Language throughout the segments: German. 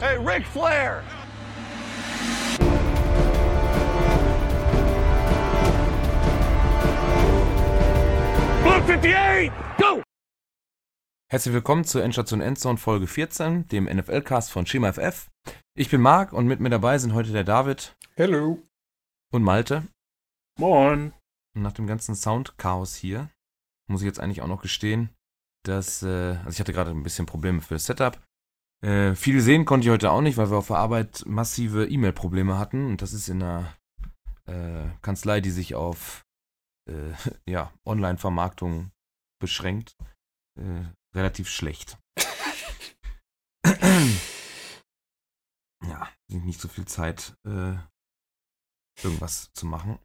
Hey, Ric Flair! Blue 58, go! Herzlich willkommen zur Endstation Endzone Folge 14, dem NFL-Cast von Schema FF. Ich bin Marc und mit mir dabei sind heute der David Hello. und Malte. Moin. Und nach dem ganzen Soundchaos hier muss ich jetzt eigentlich auch noch gestehen, dass, äh, also ich hatte gerade ein bisschen Probleme für das Setup. Äh, viel sehen konnte ich heute auch nicht, weil wir auf der Arbeit massive E-Mail-Probleme hatten und das ist in einer äh, Kanzlei, die sich auf äh, ja, Online-Vermarktung beschränkt, äh, relativ schlecht. ja, nicht so viel Zeit, äh, irgendwas zu machen.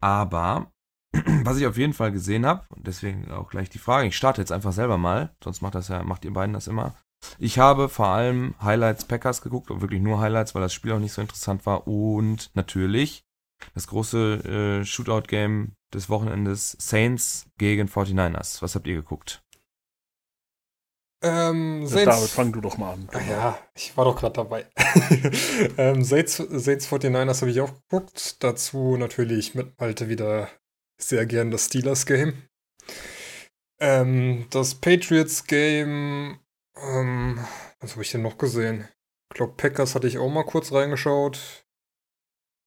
Aber was ich auf jeden Fall gesehen habe, und deswegen auch gleich die Frage, ich starte jetzt einfach selber mal, sonst macht das ja, macht ihr beiden das immer. Ich habe vor allem Highlights Packers geguckt, und wirklich nur Highlights, weil das Spiel auch nicht so interessant war. Und natürlich das große äh, Shootout-Game des Wochenendes Saints gegen 49ers. Was habt ihr geguckt? Ähm, Ja, Saints, David, fang du doch mal an. Ah ja, ich war doch gerade dabei. ähm, Saints, Saints 49ers habe ich auch geguckt. Dazu natürlich mit Malte wieder sehr gern das Steelers-Game. Ähm, das Patriots-Game, ähm, was habe ich denn noch gesehen? Ich glaube, Packers hatte ich auch mal kurz reingeschaut.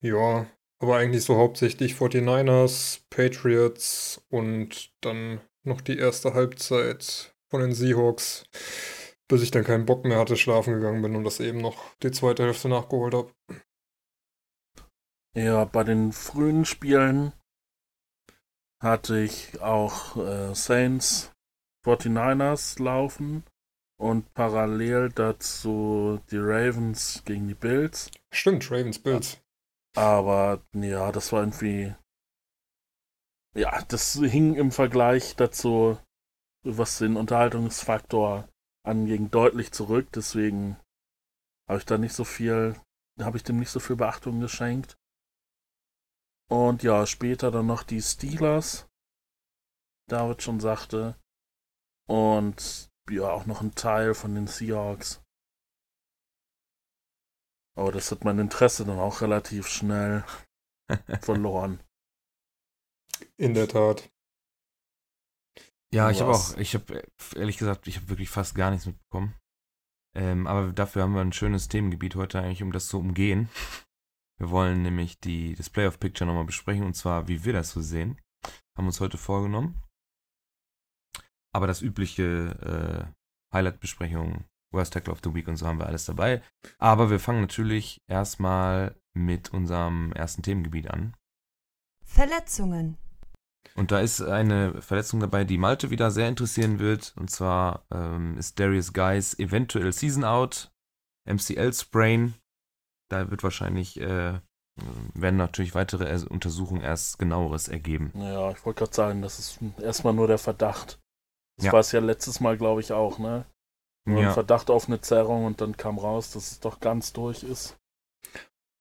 Ja, aber eigentlich so hauptsächlich 49ers, Patriots und dann noch die erste Halbzeit von den Seahawks, bis ich dann keinen Bock mehr hatte, schlafen gegangen bin und das eben noch die zweite Hälfte nachgeholt habe. Ja, bei den frühen Spielen hatte ich auch äh, Saints 49ers laufen und parallel dazu die Ravens gegen die Bills. Stimmt, Ravens Bills. Aber ja, das war irgendwie. Ja, das hing im Vergleich dazu, was den Unterhaltungsfaktor anging, deutlich zurück. Deswegen habe ich da nicht so viel, habe ich dem nicht so viel Beachtung geschenkt. Und ja, später dann noch die Steelers, David schon sagte. Und ja, auch noch ein Teil von den Seahawks. Aber das hat mein Interesse dann auch relativ schnell verloren. In der Tat. Ja, ich habe auch, ich habe ehrlich gesagt, ich habe wirklich fast gar nichts mitbekommen. Ähm, aber dafür haben wir ein schönes Themengebiet heute eigentlich, um das zu umgehen. Wir wollen nämlich die, das Playoff Picture nochmal besprechen und zwar, wie wir das so sehen. Haben uns heute vorgenommen. Aber das übliche äh, Highlight-Besprechung, Worst Tackle of the Week und so haben wir alles dabei. Aber wir fangen natürlich erstmal mit unserem ersten Themengebiet an. Verletzungen. Und da ist eine Verletzung dabei, die Malte wieder sehr interessieren wird. Und zwar ähm, ist Darius Guys eventuell Season Out, MCL-Sprain. Da wird wahrscheinlich, äh, werden natürlich weitere er Untersuchungen erst genaueres ergeben. Ja, ich wollte gerade sagen, das ist erstmal nur der Verdacht. Das Ja. war es ja letztes Mal, glaube ich, auch, ne? Nur ein Ja, Verdacht auf eine Zerrung und dann kam raus, dass es doch ganz durch ist.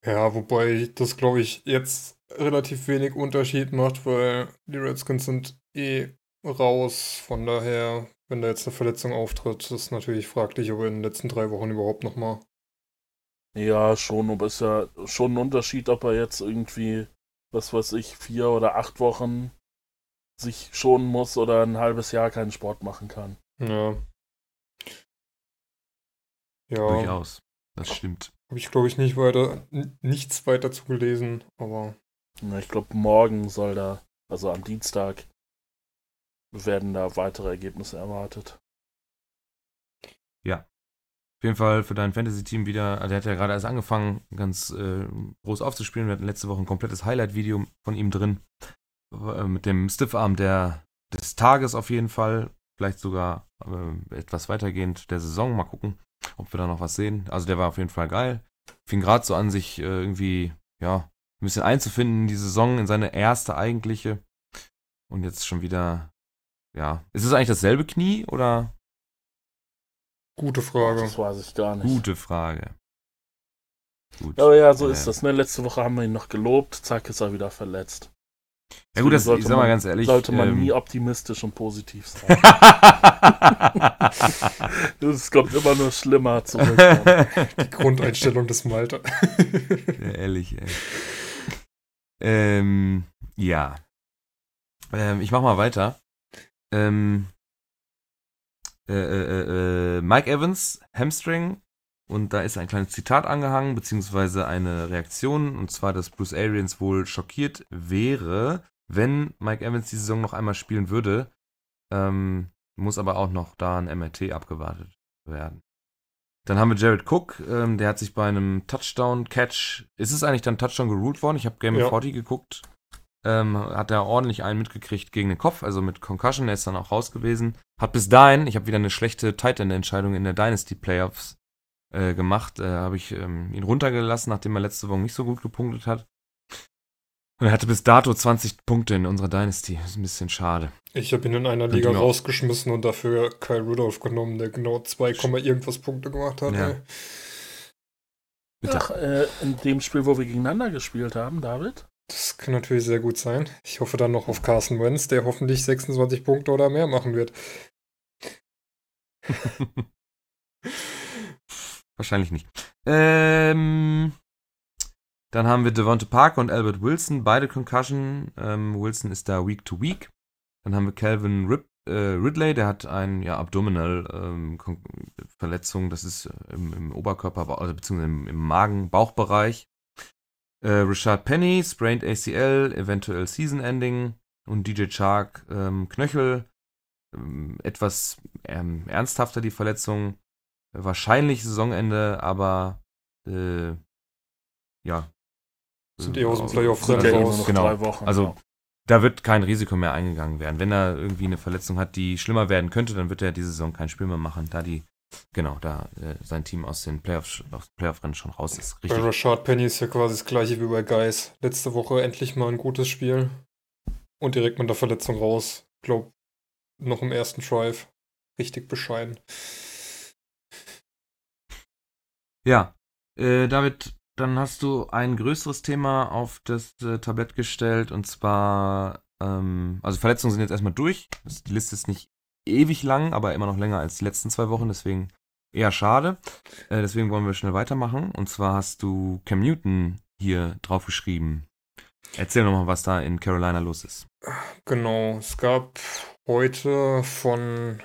Ja, wobei das, glaube ich, jetzt relativ wenig Unterschied macht, weil die Redskins sind eh raus. Von daher, wenn da jetzt eine Verletzung auftritt, ist natürlich fraglich, ob er in den letzten drei Wochen überhaupt nochmal. Ja, schon, aber ist ja schon ein Unterschied, ob er jetzt irgendwie, was weiß ich, vier oder acht Wochen sich schonen muss oder ein halbes Jahr keinen Sport machen kann. Ja. Ja, durchaus. Das stimmt. habe ich, glaube ich, nicht weiter, nichts weiter zugelesen, aber Na, ich glaube, morgen soll da, also am Dienstag, werden da weitere Ergebnisse erwartet. Auf jeden Fall für dein Fantasy-Team wieder, also der hat ja gerade erst angefangen, ganz äh, groß aufzuspielen. Wir hatten letzte Woche ein komplettes Highlight-Video von ihm drin. Äh, mit dem Stiffarm der, des Tages auf jeden Fall. Vielleicht sogar äh, etwas weitergehend der Saison. Mal gucken, ob wir da noch was sehen. Also der war auf jeden Fall geil. Fing gerade so an, sich äh, irgendwie, ja, ein bisschen einzufinden in die Saison, in seine erste eigentliche. Und jetzt schon wieder, ja. Ist es eigentlich dasselbe Knie oder? gute Frage. Das weiß ich gar nicht. Gute Frage. Gut. Aber ja, so Äh, ist das. Ne? Letzte Woche haben wir ihn noch gelobt, zack, ist er wieder verletzt. Ja gut, das, ich sag mal ganz ehrlich. Sollte man ähm, nie optimistisch und positiv sein. Es kommt immer nur schlimmer zurück. Die Grundeinstellung des Malte. Ja, ehrlich, ey. Ähm, ja. Ähm, ich mach mal weiter. Ähm, äh, äh, äh, Mike Evans, Hamstring. Und da ist ein kleines Zitat angehangen, beziehungsweise eine Reaktion. Und zwar, dass Bruce Arians wohl schockiert wäre, wenn Mike Evans die Saison noch einmal spielen würde. Ähm, muss aber auch noch da ein MRT abgewartet werden. Dann haben wir Jared Cook, ähm, der hat sich bei einem Touchdown-Catch, ist es eigentlich dann Touchdown geruled worden? Ich habe Game Ja. of 40 geguckt. Ähm, hat er ordentlich einen mitgekriegt gegen den Kopf, also mit Concussion, der ist dann auch raus gewesen. Hat bis dahin, ich habe wieder eine schlechte Tight End Entscheidung in der Dynasty Playoffs äh, gemacht, äh, habe ich ähm, ihn runtergelassen, nachdem er letzte Woche nicht so gut gepunktet hat. Und er hatte bis dato 20 Punkte in unserer Dynasty. Das ist ein bisschen schade. Ich habe ihn in einer Liga auch- rausgeschmissen und dafür Kyle Rudolph genommen, der genau 2, irgendwas Punkte gemacht hat. Ja. Ach, äh, in dem Spiel, wo wir gegeneinander gespielt haben, David? Das kann natürlich sehr gut sein. Ich hoffe dann noch auf Carson Wentz, der hoffentlich 26 Punkte oder mehr machen wird. Wahrscheinlich nicht. Ähm, dann haben wir Devonta Parker und Albert Wilson, beide Concussion. Ähm, Wilson ist da Week to Week. Dann haben wir Calvin Rip, äh, Ridley, der hat ein ja, Abdominal ähm, das ist äh, im, im Oberkörper, also beziehungsweise im, im Magen-Bauchbereich. Äh, Richard Penny, sprained ACL, eventuell Season Ending. Und DJ Chark, ähm, Knöchel, ähm, etwas ähm, ernsthafter die Verletzung. Wahrscheinlich Saisonende, aber äh, ja. Sind eh aus dem Playoff-Rennen Sind ja raus. Genau. drei Wochen. Also- ja. Da wird kein Risiko mehr eingegangen werden. Wenn er irgendwie eine Verletzung hat, die schlimmer werden könnte, dann wird er diese Saison kein Spiel mehr machen, da die, genau, da äh, sein Team aus den Playoffs, aus Playoff-Rennen schon raus ist. Bei Richtig. Rashad Penny ist ja quasi das gleiche wie bei Guys. Letzte Woche endlich mal ein gutes Spiel. Und direkt mit der Verletzung raus. Glaub, noch im ersten Drive. Richtig bescheiden. Ja, äh, David, dann hast du ein größeres Thema auf das äh, Tablett gestellt und zwar, ähm, also Verletzungen sind jetzt erstmal durch. Die Liste ist nicht ewig lang, aber immer noch länger als die letzten zwei Wochen, deswegen eher schade. Äh, deswegen wollen wir schnell weitermachen. Und zwar hast du Cam Newton hier draufgeschrieben. Erzähl nochmal, was da in Carolina los ist. Genau, es gab heute von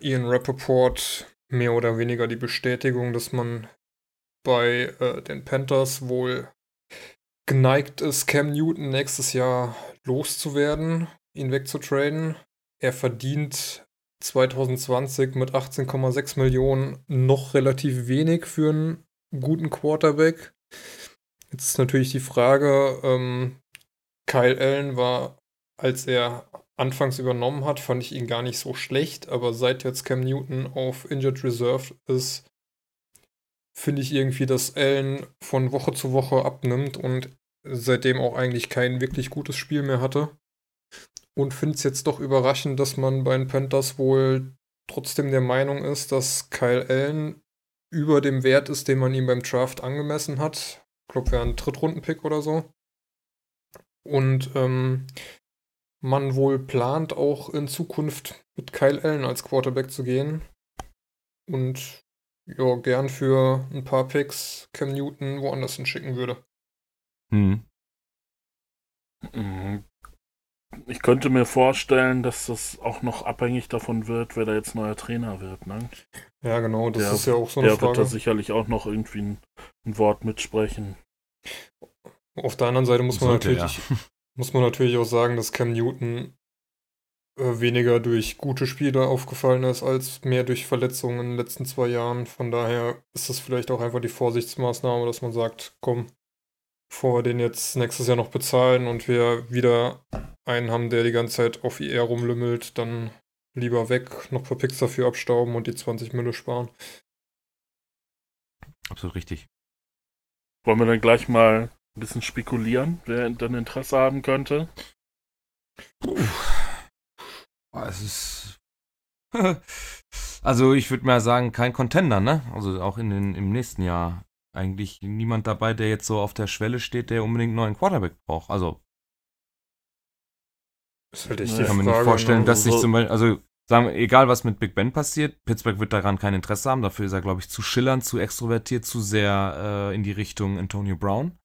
Ian Rappaport mehr oder weniger die Bestätigung, dass man bei äh, den Panthers wohl geneigt ist, Cam Newton nächstes Jahr loszuwerden, ihn wegzutraden. Er verdient 2020 mit 18,6 Millionen noch relativ wenig für einen guten Quarterback. Jetzt ist natürlich die Frage, ähm, Kyle Allen war, als er anfangs übernommen hat, fand ich ihn gar nicht so schlecht, aber seit jetzt Cam Newton auf Injured Reserve ist, finde ich irgendwie, dass Allen von Woche zu Woche abnimmt und seitdem auch eigentlich kein wirklich gutes Spiel mehr hatte. Und finde es jetzt doch überraschend, dass man bei den Panthers wohl trotzdem der Meinung ist, dass Kyle Allen über dem Wert ist, den man ihm beim Draft angemessen hat. Ich glaube, wäre ein Drittrunden-Pick oder so. Und ähm, man wohl plant auch in Zukunft mit Kyle Allen als Quarterback zu gehen. Und ja, gern für ein paar Picks Cam Newton woanders hinschicken würde. Hm. Mhm. Ich könnte mir vorstellen, dass das auch noch abhängig davon wird, wer da jetzt neuer Trainer wird. Ne? Ja, genau, das Der- ist ja auch so eine Der wird da Frage. sicherlich auch noch irgendwie ein, ein Wort mitsprechen. Auf der anderen Seite muss man Sollte, natürlich, muss man natürlich auch sagen, dass Cam Newton weniger durch gute Spiele aufgefallen ist, als mehr durch Verletzungen in den letzten zwei Jahren. Von daher ist das vielleicht auch einfach die Vorsichtsmaßnahme, dass man sagt, komm, bevor wir den jetzt nächstes Jahr noch bezahlen und wir wieder einen haben, der die ganze Zeit auf IR rumlümmelt, dann lieber weg, noch ein paar Picks dafür abstauben und die 20 Mille sparen. Absolut richtig. Wollen wir dann gleich mal ein bisschen spekulieren, wer dann Interesse haben könnte? Boah, es ist. also ich würde mal sagen, kein Contender, ne? Also auch in den, im nächsten Jahr eigentlich niemand dabei, der jetzt so auf der Schwelle steht, der unbedingt einen neuen Quarterback braucht. Also ist halt echt Ich kann mir nicht vorstellen, ne? dass sich so- zum Beispiel, also sagen wir, egal was mit Big Ben passiert, Pittsburgh wird daran kein Interesse haben. Dafür ist er, glaube ich, zu schillernd, zu extrovertiert, zu sehr äh, in die Richtung Antonio Brown.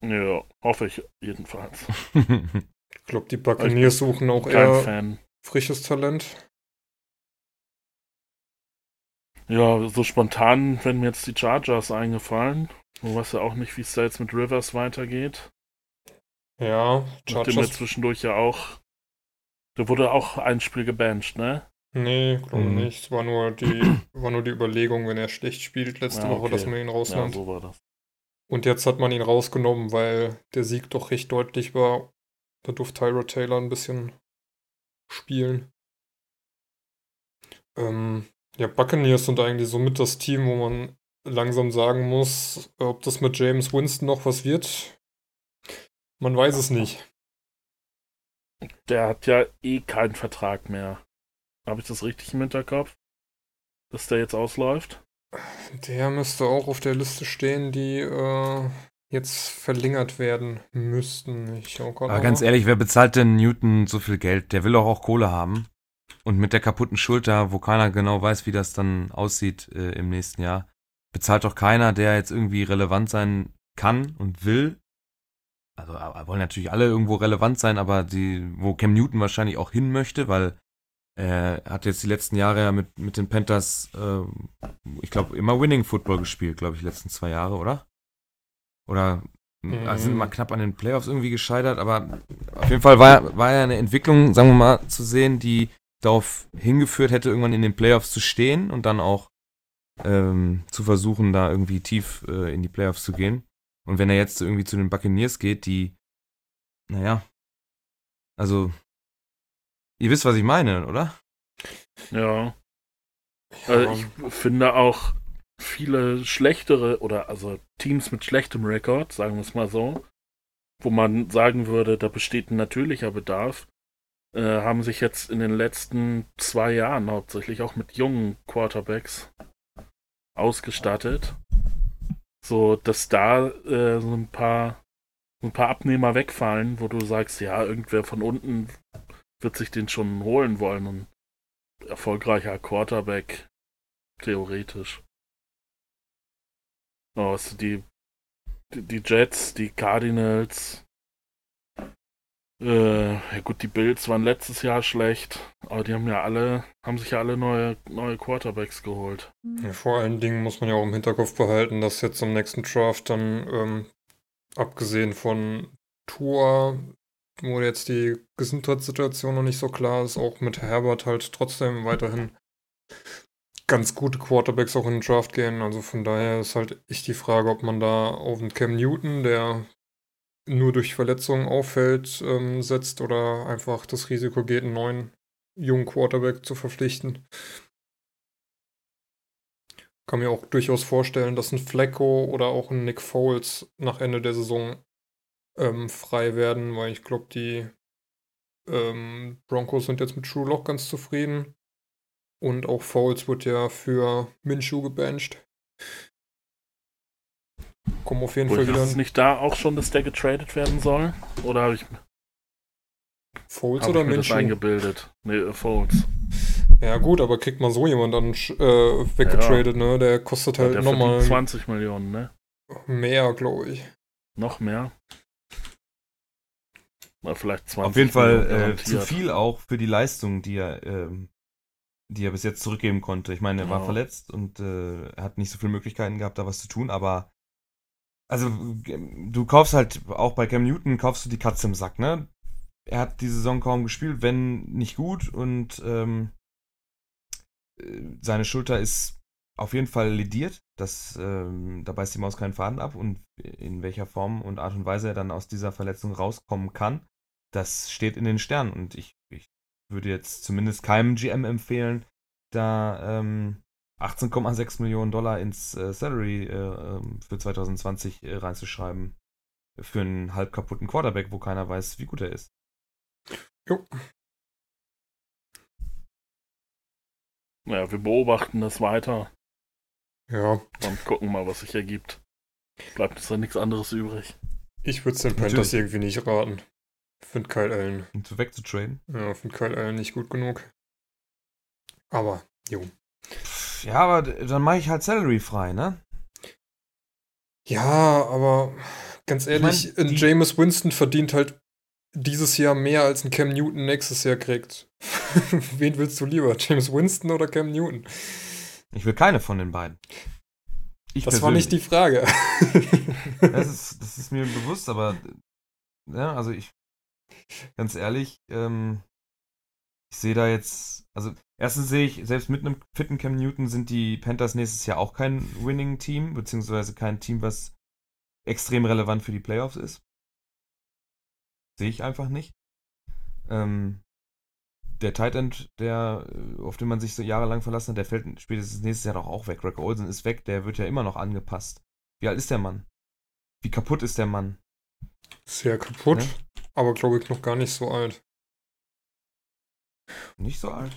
Ja, hoffe ich jedenfalls. Ich glaube, die Buccaneers suchen auch eher Fan. frisches Talent. Ja, so spontan werden mir jetzt die Chargers eingefallen. Du weißt ja auch nicht, wie es da jetzt mit Rivers weitergeht. Ja, Nachdem er Chargers. zwischendurch ja auch. Da wurde auch ein Spiel gebancht, ne? Nee, glaube Mhm. nicht. Es war nur die, war nur die Überlegung, wenn er schlecht spielt letzte Ja, Woche, okay. dass man ihn Ja, rausnimmt. so war das. Und jetzt hat man ihn rausgenommen, weil der Sieg doch recht deutlich war. Da durfte Tyra Taylor ein bisschen spielen. Ähm, ja, Buccaneers sind eigentlich somit das Team, wo man langsam sagen muss, ob das mit James Winston noch was wird. Man weiß es nicht. Der hat ja eh keinen Vertrag mehr. Habe ich das richtig im Hinterkopf? Dass der jetzt ausläuft? Der müsste auch auf der Liste stehen, die äh, jetzt verlängert werden müssten. Ich schau grad Aber ganz ehrlich, wer bezahlt denn Newton so viel Geld? Der will doch auch Kohle haben. Und mit der kaputten Schulter, wo keiner genau weiß, wie das dann aussieht äh, im nächsten Jahr, bezahlt doch keiner, der jetzt irgendwie relevant sein kann und will. Also wollen natürlich alle irgendwo relevant sein, aber die, wo Cam Newton wahrscheinlich auch hin möchte, weil er hat jetzt die letzten Jahre ja mit, mit den Panthers, äh, ich glaube, immer Winning Football gespielt, glaube ich, die letzten zwei Jahre, oder? Oder Mhm. also sind mal knapp an den Playoffs irgendwie gescheitert, aber auf jeden Fall war, war ja eine Entwicklung, sagen wir mal, zu sehen, die darauf hingeführt hätte, irgendwann in den Playoffs zu stehen und dann auch ähm, zu versuchen, da irgendwie tief äh, in die Playoffs zu gehen. Und wenn er jetzt irgendwie zu den Buccaneers geht, die, naja, also, ihr wisst, was ich meine, oder? Ja. Ja, Also ich finde auch viele schlechtere oder also Teams mit schlechtem Rekord, sagen wir es mal so, wo man sagen würde, da besteht ein natürlicher Bedarf, äh, haben sich jetzt in den letzten zwei Jahren hauptsächlich auch mit jungen Quarterbacks ausgestattet, so dass da äh, so ein paar ein paar Abnehmer wegfallen, wo du sagst, ja, irgendwer von unten wird sich den schon holen wollen und erfolgreicher Quarterback, theoretisch. Oh, also die, die, Jets, die Cardinals, äh, ja gut, die Bills waren letztes Jahr schlecht, aber die haben ja alle, haben sich ja alle neue, neue Quarterbacks geholt. Ja, vor allen Dingen muss man ja auch im Hinterkopf behalten, dass jetzt am nächsten Draft dann, ähm, abgesehen von Tour, wo jetzt die Gesundheitssituation noch nicht so klar ist, auch mit Herbert halt trotzdem weiterhin ganz gute Quarterbacks auch in den Draft gehen. Also von daher ist halt echt die Frage, ob man da auf einen Cam Newton, der nur durch Verletzungen auffällt, ähm, setzt oder einfach das Risiko geht, einen neuen jungen Quarterback zu verpflichten. Kann mir auch durchaus vorstellen, dass ein Flecko oder auch ein Nick Foles nach Ende der Saison ähm, frei werden, weil ich glaube, die ähm, Broncos sind jetzt mit True Lock ganz zufrieden. Und auch Foles wird ja für Minshew gebancht. Kommen auf jeden Wo Fall ist wieder es ein nicht da auch schon, dass der getradet werden soll? Oder habe ich, Foles hab oder ich mir das Minshew. eingebildet? Nee, äh, Foles. Ja gut, aber kriegt man so jemand dann äh, weggetradet, ne? Der kostet Ja, halt der nochmal verdient 20 Millionen, ne? mehr, glaube ich. Noch mehr? Oder vielleicht 20 Auf jeden Fall Millionen äh, zu viel auch für die Leistung, die er, ähm, die er bis jetzt zurückgeben konnte. Ich meine, er war Ja. verletzt und äh, er hat nicht so viele Möglichkeiten gehabt, da was zu tun, aber also du kaufst halt auch bei Cam Newton kaufst du die Katze im Sack, ne? Er hat die Saison kaum gespielt, wenn nicht gut und ähm, äh, seine Schulter ist auf jeden Fall lediert. Das, ähm, da beißt die Maus keinen Faden ab und in welcher Form und Art und Weise er dann aus dieser Verletzung rauskommen kann, das steht in den Sternen. Und ich, ich würde jetzt zumindest keinem GM empfehlen, da ähm, 18,6 Millionen Dollar ins äh, Salary äh, ähm, für 2020 äh, reinzuschreiben. Für einen halb kaputten Quarterback, wo keiner weiß, wie gut er ist. Jo. Ja, wir beobachten das weiter Ja, und gucken mal, was sich ergibt. Bleibt uns da nichts anderes übrig. ich würde es den. Panthers irgendwie nicht raten. Finde Kyle Allen. ihn zu wegzutraden. Ja, finde Kyle Allen nicht gut genug. Aber, jo. Ja, aber dann mache ich halt Salary frei, ne? Ja, aber ganz ehrlich, mein, ein Jameis Winston verdient halt dieses Jahr mehr als ein Cam Newton nächstes Jahr kriegt. Wen willst du lieber? James Winston oder Cam Newton? Ich will keine von den beiden. Ich Das war nicht die Frage. Das ist, das ist mir bewusst, aber ja, also ich, ganz ehrlich, ähm, ich sehe da jetzt, also erstens sehe ich, selbst mit einem fitten Cam Newton sind die Panthers nächstes Jahr auch kein Winning-Team, beziehungsweise kein Team, was extrem relevant für die Playoffs ist. Sehe ich einfach nicht. Ähm, der Tight End, der, äh, auf den man sich so jahrelang verlassen hat, der fällt spätestens nächstes Jahr doch auch weg. Greg Olsen ist weg, der wird ja immer noch angepasst. Wie alt ist der Mann? Wie kaputt ist der Mann? Sehr kaputt, Ne? Aber glaube ich noch gar nicht so alt. Nicht so alt.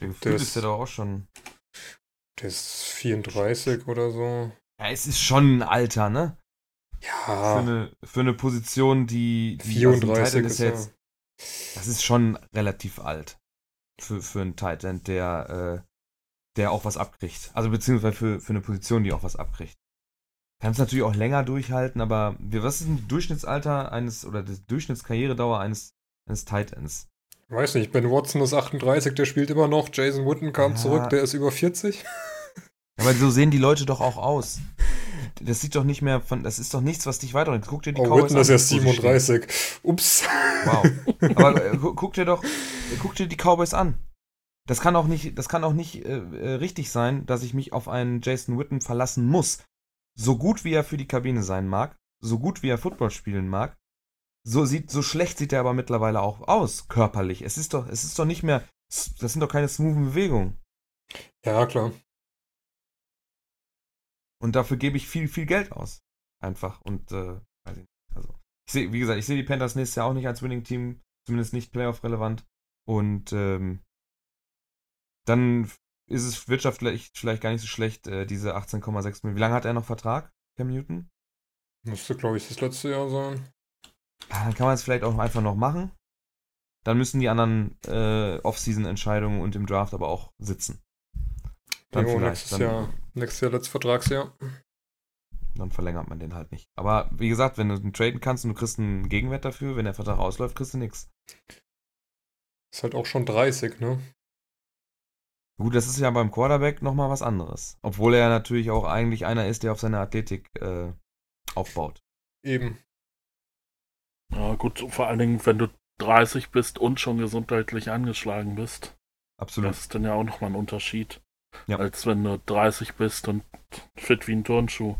Der Gefühl ist- ist der doch auch schon. Der ist 34 oder so. Ja, es ist schon ein Alter, ne? Für, Ja, eine, für eine Position, die. die also ein Tight 34 End ist ja ja. jetzt. Das ist schon relativ alt. Für, für einen Tight End, der, äh, der auch was abkriegt. Also beziehungsweise für, für eine Position, die auch was abkriegt. Kann es natürlich auch länger durchhalten, aber wir, was ist denn das Durchschnittsalter eines oder die Durchschnittskarrieredauer eines, eines Tight Ends? Weiß nicht, Ben Watson ist 38, der spielt immer noch. Jason Witten kam Ja. zurück, der ist über 40. Aber so sehen die Leute doch auch aus. Das sieht doch nicht mehr von, das ist doch nichts, was dich weiterbringt. Guck dir die Oh, Cowboys Witten ist an, erst sie stehen. 37. Ups. Wow. Aber äh, gu- guck dir doch, guck dir die Cowboys an. Das kann auch nicht, das kann auch nicht äh, äh, richtig sein, dass ich mich auf einen Jason Witten verlassen muss. So gut wie er für die Kabine sein mag, so gut wie er Football spielen mag, so sieht, so schlecht sieht er aber mittlerweile auch aus, körperlich. Es ist doch, es ist doch nicht mehr, das sind doch keine smoothen Bewegungen. Ja, klar. Und dafür gebe ich viel, viel Geld aus. Einfach. Und, äh, weiß ich nicht. Also, ich sehe, wie gesagt, ich sehe die Panthers nächstes Jahr auch nicht als Winning-Team, zumindest nicht Playoff-relevant. Und, ähm, dann ist es wirtschaftlich vielleicht gar nicht so schlecht, äh, diese 18,6 Millionen. Wie lange hat er noch Vertrag, Cam Newton? Müsste, glaube ich, das letzte Jahr sein. Ja, dann kann man es vielleicht auch einfach noch machen. Dann müssen die anderen äh, Off-Season-Entscheidungen und im Draft aber auch sitzen. Dann jo, vielleicht. nächstes Dann, Jahr. Nächstes Jahr, letztes Vertragsjahr. dann verlängert man den halt nicht. Aber wie gesagt, wenn du ihn traden kannst und du kriegst einen Gegenwert dafür, wenn der Vertrag ausläuft, kriegst du nichts. Ist halt auch schon 30, ne? Gut, das ist ja beim Quarterback nochmal was anderes. Obwohl er natürlich auch eigentlich einer ist, der auf seine Athletik äh, aufbaut. Eben. Ja, gut, vor allen Dingen, wenn du 30 bist und schon gesundheitlich angeschlagen bist. Absolut. Das ist dann ja auch nochmal ein Unterschied. Ja. Als wenn du 30 bist und fit wie ein Turnschuh.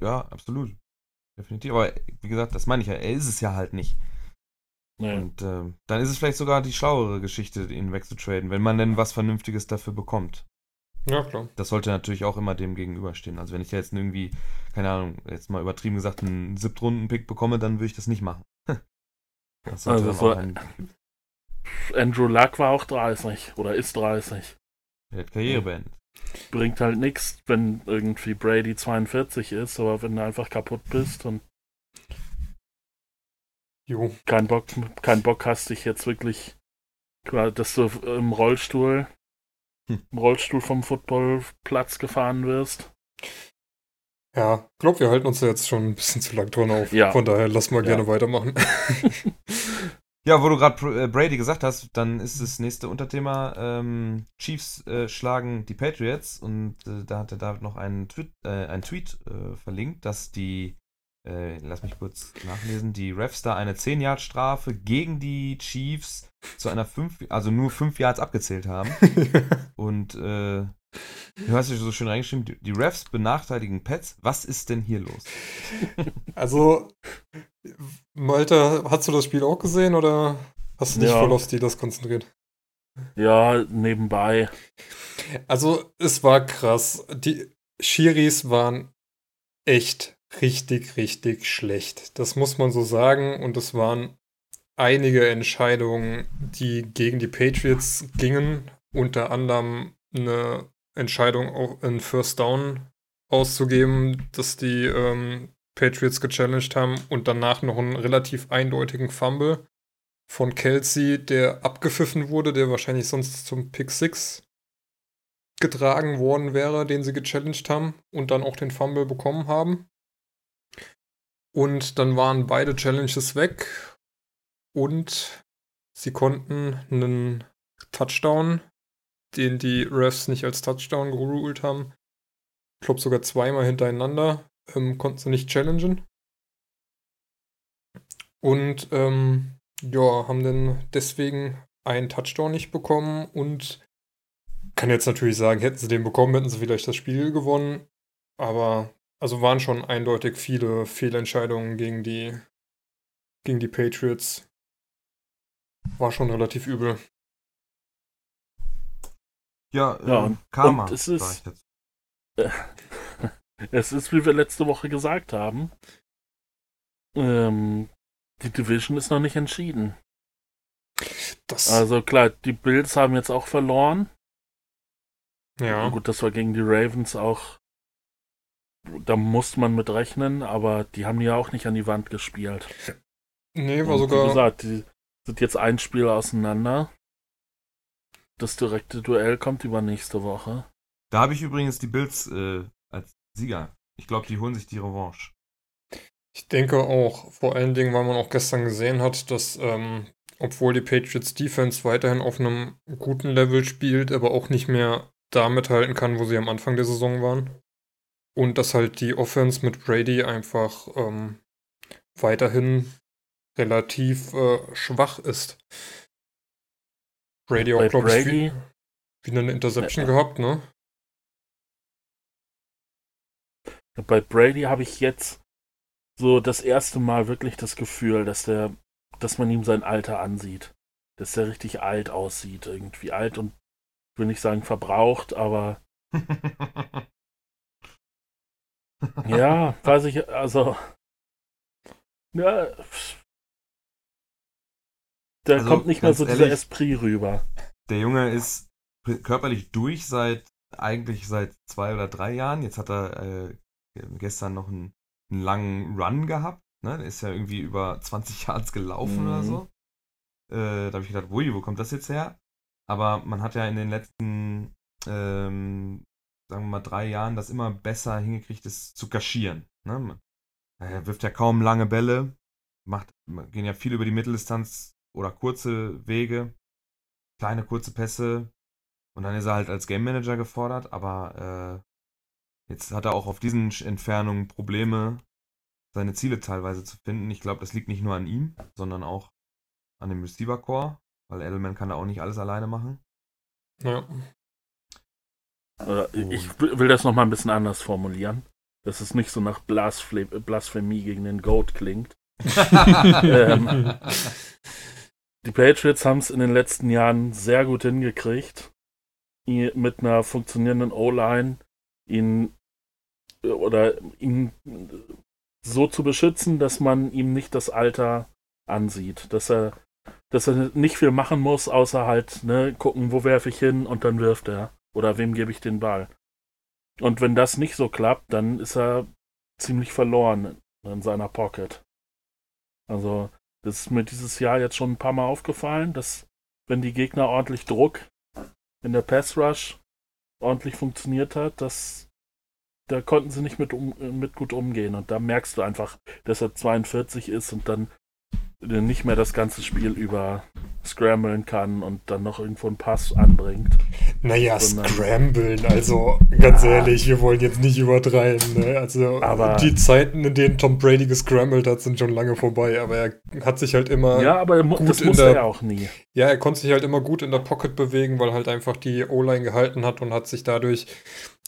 Ja, absolut. Definitiv. Aber wie gesagt, das meine ich ja. Er ist es ja halt nicht. Nee. Und ähm, dann ist es vielleicht sogar die schlauere Geschichte, ihn wegzutraden, wenn man denn was Vernünftiges dafür bekommt. Ja, klar. Das sollte natürlich auch immer dem gegenüberstehen. Also wenn ich jetzt irgendwie, keine Ahnung, jetzt mal übertrieben gesagt, einen Siebtrunden-Pick bekomme, dann würde ich das nicht machen. Das sollte Also so- auch ein, Andrew Luck war auch 30 oder ist 30. er hat Karriere beendet. Bringt halt nichts, wenn irgendwie Brady 42 ist, aber wenn du einfach kaputt bist und Jo. keinen Bock, keinen Bock hast, dich jetzt wirklich, dass du im Rollstuhl, Hm. im Rollstuhl vom Footballplatz gefahren wirst. Ja, glaub, wir halten uns ja jetzt schon ein bisschen zu lang dran auf. Ja. Von daher lass mal Ja. gerne weitermachen. Ja, wo du gerade Brady gesagt hast, dann ist das nächste Unterthema ähm, Chiefs äh, schlagen die Patriots und äh, da hat der David noch einen Tweet, äh, einen Tweet äh, verlinkt, dass die, äh, lass mich kurz nachlesen, die Refs da eine 10-Yard-Strafe gegen die Chiefs zu einer 5, also nur 5 Yards abgezählt haben. Und äh, du hast ja so schön reingeschrieben, die, die Refs benachteiligen Pets. Was ist denn hier los? also, Malte, hast du das Spiel auch gesehen oder hast du dich Ja. voll auf Steelers konzentriert? Ja, nebenbei. Also, es war krass. Die Schiris waren echt richtig, richtig schlecht. Das muss man so sagen. Und es waren einige Entscheidungen, die gegen die Patriots gingen. Unter anderem eine Entscheidung, auch einen First Down auszugeben, dass die ähm, Patriots gechallenged haben und danach noch einen relativ eindeutigen Fumble von Kelsey, der abgepfiffen wurde, der wahrscheinlich sonst zum Pick 6 getragen worden wäre, den sie gechallenged haben und dann auch den Fumble bekommen haben. Und dann waren beide Challenges weg und sie konnten einen Touchdown, den die Refs nicht als Touchdown geruled haben, ich glaube sogar zweimal hintereinander, ähm, konnten sie nicht challengen. Und ähm, ja, haben dann deswegen einen Touchdown nicht bekommen und kann jetzt natürlich sagen, hätten sie den bekommen, hätten sie vielleicht das Spiel gewonnen. Aber also waren schon eindeutig viele Fehlentscheidungen gegen die, gegen die Patriots. War schon relativ übel. Ja, Ja, äh, und- Karma. und es ist-. Es ist, wie wir letzte Woche gesagt haben, ähm, die Division ist noch nicht entschieden. Das, Also klar, die Bills haben jetzt auch verloren. ja. Gut, das war gegen die Ravens auch. Da musste man mit rechnen, aber die haben ja auch nicht an die Wand gespielt. Nee, war Und sogar. Wie gesagt, die sind jetzt ein Spiel auseinander. Das direkte Duell kommt übernächste Woche. Da habe ich übrigens die Bills äh, als Sieger. Ich glaube, die holen sich die Revanche. Ich denke auch, vor allen Dingen, weil man auch gestern gesehen hat, dass, ähm, obwohl die Patriots Defense weiterhin auf einem guten Level spielt, aber auch nicht mehr da mithalten kann, wo sie am Anfang der Saison waren. Und dass halt die Offense mit Brady einfach ähm, weiterhin relativ äh, schwach ist. Brady auch, glaube ich, Brady- wie, wieder eine Interception Ja. gehabt, ne? Bei Brady habe ich jetzt so das erste Mal wirklich das Gefühl, dass der, dass man ihm sein Alter ansieht. Dass der richtig alt aussieht, irgendwie alt und ich will nicht sagen verbraucht, aber ja, weiß ich, also ja, da Also, kommt nicht mehr so dieser ehrlich, Esprit rüber. Der Junge ist körperlich durch seit eigentlich seit zwei oder drei Jahren. Jetzt hat er äh, gestern noch einen, einen langen Run gehabt. Ne? Der ist ja irgendwie über 20 Yards gelaufen Mhm. oder so. Äh, da habe ich gedacht, ui, wo kommt das jetzt her? Aber man hat ja in den letzten, ähm, sagen wir mal, drei Jahren das immer besser hingekriegt, es zu kaschieren. Ne? Er wirft ja kaum lange Bälle, macht, gehen ja viel über die Mitteldistanz oder kurze Wege, kleine kurze Pässe. Und dann ist er halt als Game Manager gefordert, aber äh, jetzt hat er auch auf diesen Entfernungen Probleme, seine Ziele teilweise zu finden. Ich glaube, das liegt nicht nur an ihm, sondern auch an dem Receiver Core, weil Edelman kann da auch nicht alles alleine machen. Ja. Oder ich will das nochmal ein bisschen anders formulieren, dass es nicht so nach Blasphemie, Blasphemie gegen den Goat klingt. Ähm, Die Patriots haben es in den letzten Jahren sehr gut hingekriegt, mit einer funktionierenden O-Line ihn oder ihn so zu beschützen, dass man ihm nicht das Alter ansieht, dass er dass er nicht viel machen muss, außer halt ne, gucken, wo werfe ich hin und dann wirft er oder wem gebe ich den Ball. Und wenn das nicht so klappt, dann ist er ziemlich verloren in seiner Pocket. Also das ist mir dieses Jahr jetzt schon ein paar Mal aufgefallen, dass wenn die Gegner ordentlich Druck in der Pass Rush ordentlich funktioniert hat, dass da konnten sie nicht mit, um, mit gut umgehen. Und da merkst du einfach, dass er 42 ist und dann nicht mehr das ganze Spiel über scramblen kann und dann noch irgendwo einen Pass anbringt. Naja, Sondern- scramblen, also ganz ehrlich, wir wollen jetzt nicht übertreiben. Ne? Also Aber- die Zeiten, in denen Tom Brady gescrambled hat, sind schon lange vorbei, aber er hat sich halt immer, Ja, aber er gut das in musste der- er auch nie. ja, er konnte sich halt immer gut in der Pocket bewegen, weil halt einfach die O-Line gehalten hat und hat sich dadurch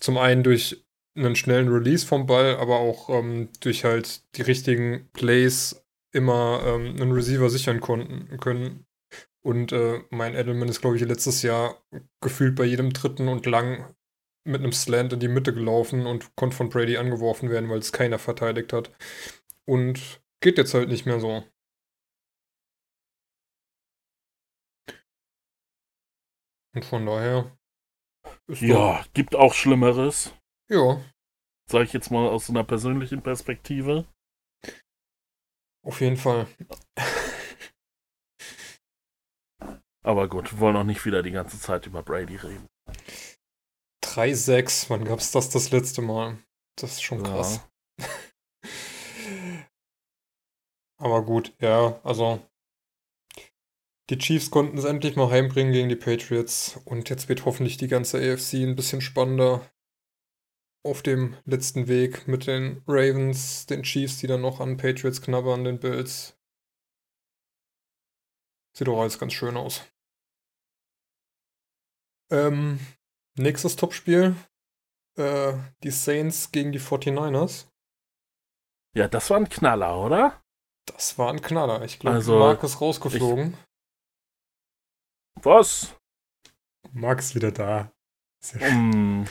zum einen durch einen schnellen Release vom Ball, aber auch ähm, durch halt die richtigen Plays immer ähm, einen Receiver sichern konnten, können. Und äh, mein Edelman ist, glaube ich, letztes Jahr gefühlt bei jedem dritten und lang mit einem Slant in die Mitte gelaufen und konnte von Brady angeworfen werden, weil es keiner verteidigt hat. Und geht jetzt halt nicht mehr so. Und von daher. Ist Ja, gibt auch Schlimmeres. Ja. Sage ich jetzt mal aus einer persönlichen Perspektive. Auf jeden Fall. Aber gut, wir wollen auch nicht wieder die ganze Zeit über Brady reden. 3-6, wann gab's das das letzte Mal? Das ist schon krass. Ja. Aber gut, ja, also die Chiefs konnten es endlich mal heimbringen gegen die Patriots und jetzt wird hoffentlich die ganze AFC ein bisschen spannender auf dem letzten Weg mit den Ravens, den Chiefs, die dann noch an Patriots knabbern, den Bills. Sieht doch alles ganz schön aus. Ähm, nächstes Topspiel. Äh, die Saints gegen die 49ers. Ja, das war ein Knaller, oder? Das war ein Knaller. Ich glaube, Also, Mark ist rausgeflogen. Was? Mark ist wieder da. Sehr Hm,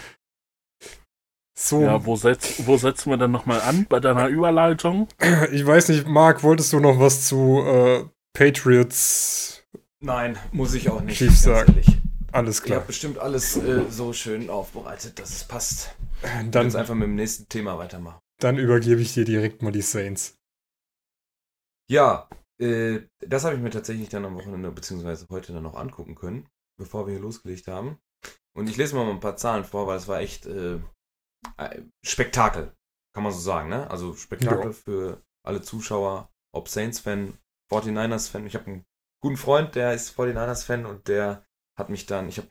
So, ja, wo, setz, wo setzen wir denn nochmal an bei deiner Überleitung? ich weiß nicht, Mark, wolltest du noch was zu äh, Patriots? Nein, muss ich auch nicht. Chiefs ganz sagen. ehrlich. Alles Ihr klar. habt bestimmt alles äh, so schön aufbereitet, dass es passt. Dann Dann, jetzt einfach mit dem nächsten Thema weitermachen. dann übergebe ich dir direkt mal die Saints. Ja, äh, das habe ich mir tatsächlich dann am Wochenende beziehungsweise heute dann noch angucken können, bevor wir hier losgelegt haben. Und ich lese mal ein paar Zahlen vor, weil es war echt äh, Spektakel, kann man so sagen, ne? Also Spektakel Ja. für alle Zuschauer, ob Saints-Fan, 49ers-Fan. Ich habe einen guten Freund, der ist 49ers-Fan und der hat mich dann, ich habe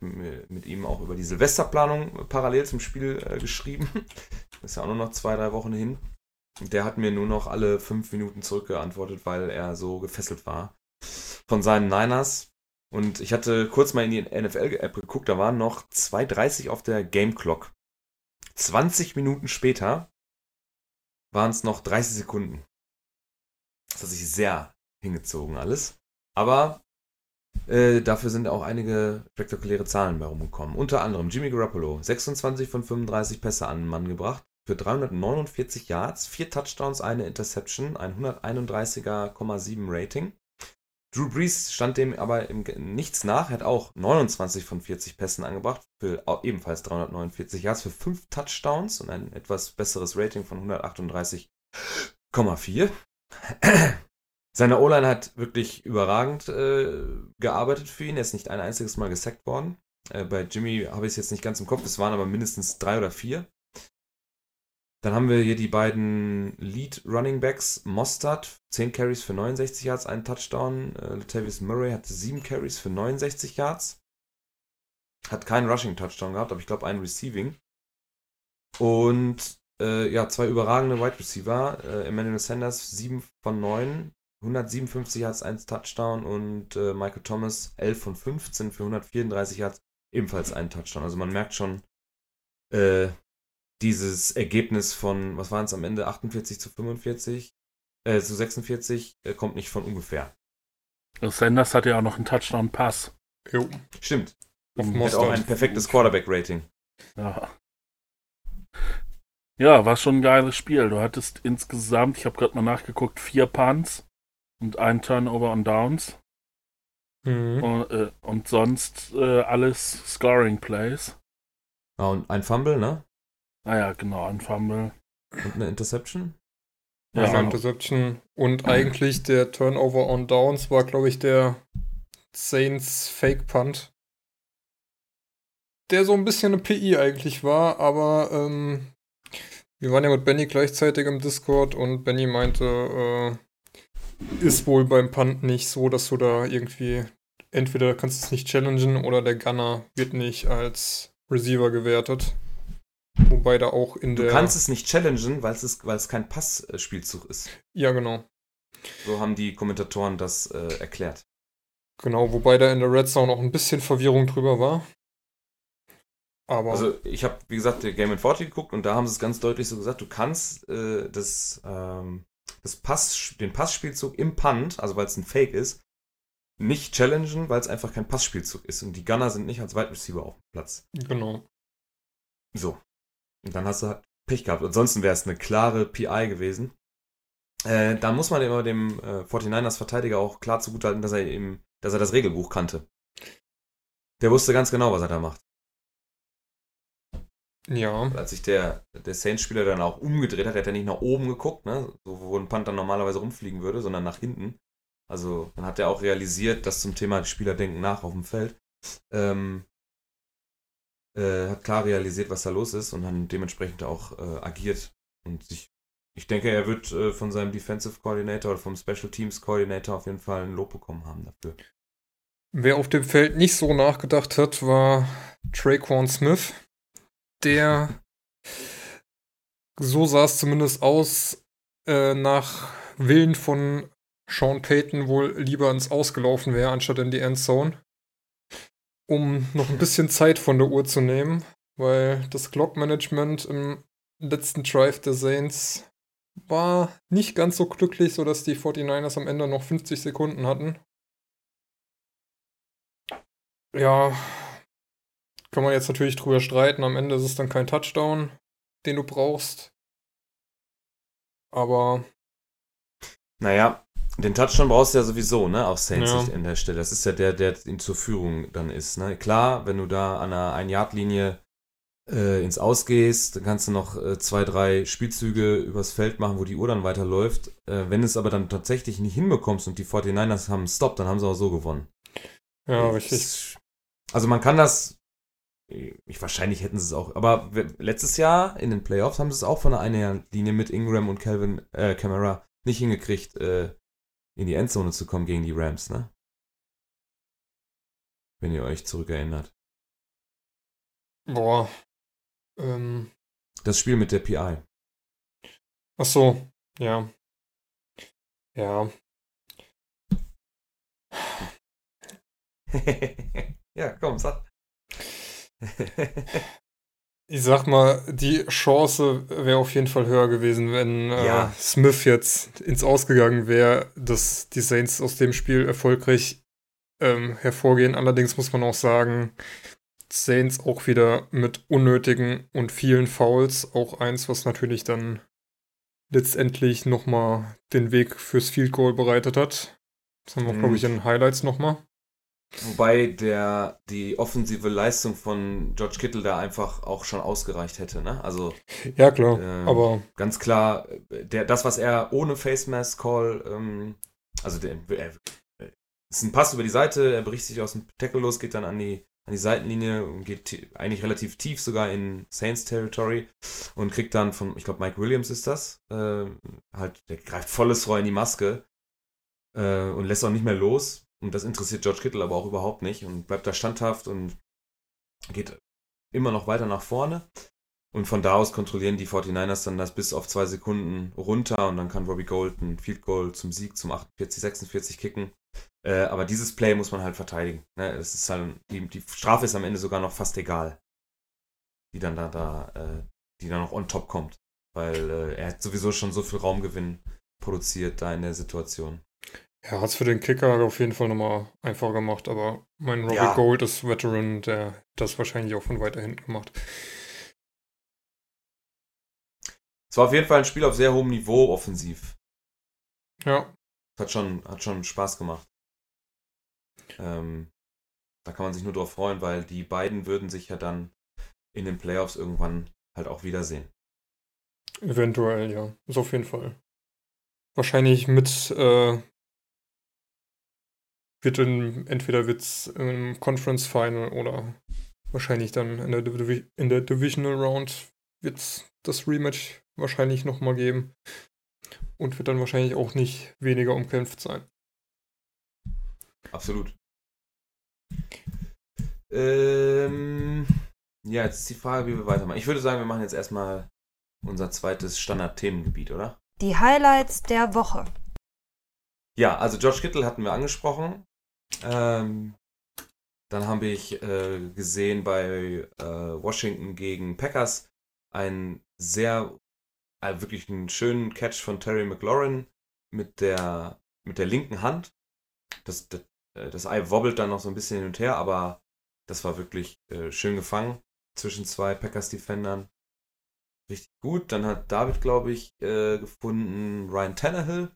mit ihm auch über die Silvesterplanung parallel zum Spiel äh, geschrieben. Ist ja auch nur noch zwei, drei Wochen hin. Und der hat mir nur noch alle fünf Minuten zurückgeantwortet, weil er so gefesselt war von seinen Niners. Und ich hatte kurz mal in die NFL-App geguckt, da waren noch 2,30 auf der Game Clock. 20 Minuten später waren es noch 30 Sekunden. Das hat sich sehr hingezogen alles. Aber äh, dafür sind auch einige spektakuläre Zahlen bei rumgekommen. Unter anderem Jimmy Garoppolo, 26 von 35 Pässe an den Mann gebracht für 349 Yards, 4 Touchdowns, eine Interception, ein 131,7 Rating. Drew Brees stand dem aber im nichts nach, er hat auch 29 von 40 Pässen angebracht für ebenfalls 349 Yards, für 5 Touchdowns und ein etwas besseres Rating von 138,4. Seine O-Line hat wirklich überragend äh, gearbeitet für ihn. Er ist nicht ein einziges Mal gesackt worden. Äh, bei Jimmy habe ich es jetzt nicht ganz im Kopf, es waren aber mindestens drei oder vier. Dann haben wir hier die beiden Lead Running Backs. Mostard, 10 Carries für 69 Yards, ein Touchdown. Äh, Latavius Murray hatte 7 Carries für 69 Yards. Hat keinen Rushing Touchdown gehabt, aber ich glaube einen Receiving. Und äh, ja, zwei überragende Wide Receiver. Äh, Emmanuel Sanders, 7 von 9, 157 Yards, 1 Touchdown. Und äh, Michael Thomas, 11 von 15 für 134 Yards, ebenfalls einen Touchdown. Also man merkt schon, äh, dieses Ergebnis von, was waren es am Ende, 48 zu 45, äh, zu 46, äh, kommt nicht von ungefähr. Sanders hat ja auch noch einen Touchdown-Pass. Jo, Stimmt. Hat Mostert. auch ein perfektes Quarterback-Rating. Ja. Ja, war schon ein geiles Spiel. Du hattest insgesamt, ich habe gerade mal nachgeguckt, vier Punts und ein Turnover on Downs. Mhm. Und, äh, und sonst äh, alles Scoring Plays. Ah, und ein Fumble, ne? Naja, genau, ein Fumble. Und eine Interception. Ja, Eine Interception. Und eigentlich der Turnover on Downs war, glaube ich, der Saints Fake Punt. Der so ein bisschen eine PI eigentlich war, aber ähm, wir waren ja mit Benny gleichzeitig im Discord und Benny meinte, äh, ist wohl beim Punt nicht so, dass du da irgendwie entweder kannst du es nicht challengen oder der Gunner wird nicht als Receiver gewertet. Wobei da auch in Du der. kannst es nicht challengen, weil es, ist, weil es kein Passspielzug ist. ja, genau. So haben die Kommentatoren das äh, erklärt. Genau, wobei da in der Red Zone auch ein bisschen Verwirrung drüber war. Aber Also ich habe, wie gesagt, Game 40 geguckt und da haben sie es ganz deutlich so gesagt, du kannst äh, das, ähm, das Pass, den Passspielzug im Punt, also weil es ein Fake ist, nicht challengen, weil es einfach kein Passspielzug ist. Und die Gunner sind nicht als Wide Receiver auf dem Platz. genau. So. Und dann hast du halt Pech gehabt. Ansonsten wäre es eine klare PI gewesen. Äh, da muss man immer dem äh, 49ers Verteidiger auch klar zugutehalten, dass er eben, dass er das Regelbuch kannte. Der wusste ganz genau, was er da macht. Ja. Als sich der, der Saints-Spieler dann auch umgedreht hat, hat er nicht nach oben geguckt, ne? so, wo ein Panther normalerweise rumfliegen würde, sondern nach hinten. Also dann hat er auch realisiert, dass zum Thema Spieler denken nach auf dem Feld. Ähm, äh, hat klar realisiert, was da los ist und dann dementsprechend auch äh, agiert und sich ich denke, er wird äh, von seinem Defensive Coordinator oder vom Special Teams Coordinator auf jeden Fall ein Lob bekommen haben dafür. Wer auf dem Feld nicht so nachgedacht hat, war Traquan Smith. Der, so sah es zumindest aus, äh, nach Willen von Sean Payton wohl lieber ins Ausgelaufen wäre, anstatt in die Endzone. Um noch ein bisschen Zeit von der Uhr zu nehmen, weil das Clock-Management im letzten Drive der Saints war nicht ganz so glücklich, sodass die 49ers am Ende noch 50 Sekunden hatten. Ja, kann man jetzt natürlich drüber streiten. Am Ende ist es dann kein Touchdown, den du brauchst. Aber. Naja, den Touchdown brauchst du ja sowieso, ne? Auf Saints Ja. In der Stelle. Das ist ja der, der ihn zur Führung dann ist, ne? Klar, wenn du da an einer Ein-Yard-Linie äh, ins Ausgehst, dann kannst du noch äh, zwei, drei Spielzüge übers Feld machen, wo die Uhr dann weiterläuft. Äh, wenn es aber dann tatsächlich nicht hinbekommst und die 49ers haben einen Stop, dann haben sie auch so gewonnen. Ja, Es- richtig. Also man kann das. Ich, wahrscheinlich hätten sie es auch. Aber letztes Jahr in den Playoffs haben sie es auch von der einen Linie mit Ingram und Calvin äh, Kamara nicht hingekriegt, äh, in die Endzone zu kommen gegen die Rams, ne? Wenn ihr euch zurückerinnert. Boah. Ähm, Das Spiel mit der PI. ach so, ja. Ja. ja, komm, sag. Ich sag mal, die Chance wäre auf jeden Fall höher gewesen, wenn äh, Ja. Smith jetzt ins Ausgegangen wäre, dass die Saints aus dem Spiel erfolgreich ähm, hervorgehen. Allerdings muss man auch sagen, Saints auch wieder mit unnötigen und vielen Fouls. Auch eins, was natürlich dann letztendlich nochmal den Weg fürs Field Goal bereitet hat. Das haben wir, Mhm. glaube ich, in den Highlights nochmal. Wobei der, die offensive Leistung von George Kittle da einfach auch schon ausgereicht hätte, ne? Also Ja, klar. Ähm, aber ganz klar, äh, der, das, was er ohne Face Mask Call, ähm, also der, er, ist ein Pass über die Seite, er bricht sich aus dem Tackle los, geht dann an die, an die Seitenlinie und geht eigentlich relativ tief sogar in Saints Territory und kriegt dann von, ich glaube, Mike Williams ist das, äh, halt, der greift volles Rohr in die Maske äh, und lässt auch nicht mehr los. Und das interessiert George Kittle aber auch überhaupt nicht und bleibt da standhaft und geht immer noch weiter nach vorne. Und von da aus kontrollieren die 49ers dann das bis auf zwei Sekunden runter und dann kann Robbie Gold ein Field Goal zum Sieg zum 48, 46 kicken. Äh, aber dieses Play muss man halt verteidigen. Ne? Es ist halt, die, die Strafe ist am Ende sogar noch fast egal. Die dann da, da äh, die dann noch on top kommt. Weil äh, er hat sowieso schon so viel Raumgewinn produziert da in der Situation. Er hat es für den Kicker auf jeden Fall nochmal einfacher gemacht, aber mein Robbie Ja. Gold ist Veteran, der hat das wahrscheinlich auch von weiter hinten gemacht. Es war auf jeden Fall ein Spiel auf sehr hohem Niveau offensiv. Ja, Hat schon, hat schon Spaß gemacht. Ähm, da kann man sich nur drauf freuen, weil die beiden würden sich ja dann in den Playoffs irgendwann halt auch wiedersehen. eventuell, ja. Ist auf jeden Fall. Wahrscheinlich mit, äh, wird in, entweder wird's im Conference Final oder wahrscheinlich dann in der, Divi in der Divisional Round wird's das Rematch wahrscheinlich nochmal geben. Und wird dann wahrscheinlich auch nicht weniger umkämpft sein. Absolut. Ähm, ja, jetzt ist die Frage, wie wir weitermachen. Ich würde sagen, wir machen jetzt erstmal unser zweites Standard-Themengebiet, oder? Die Highlights der Woche. Ja, also George Kittle hatten wir angesprochen. Ähm, dann habe ich äh, gesehen bei äh, Washington gegen Packers einen sehr, äh, wirklich einen schönen Catch von Terry McLaurin mit der, mit der linken Hand. Das, das, äh, das Ei wobbelt dann noch so ein bisschen hin und her, aber das war wirklich äh, schön gefangen zwischen zwei Packers-Defendern. Richtig gut. Dann hat David, glaube ich, äh, gefunden Ryan Tannehill.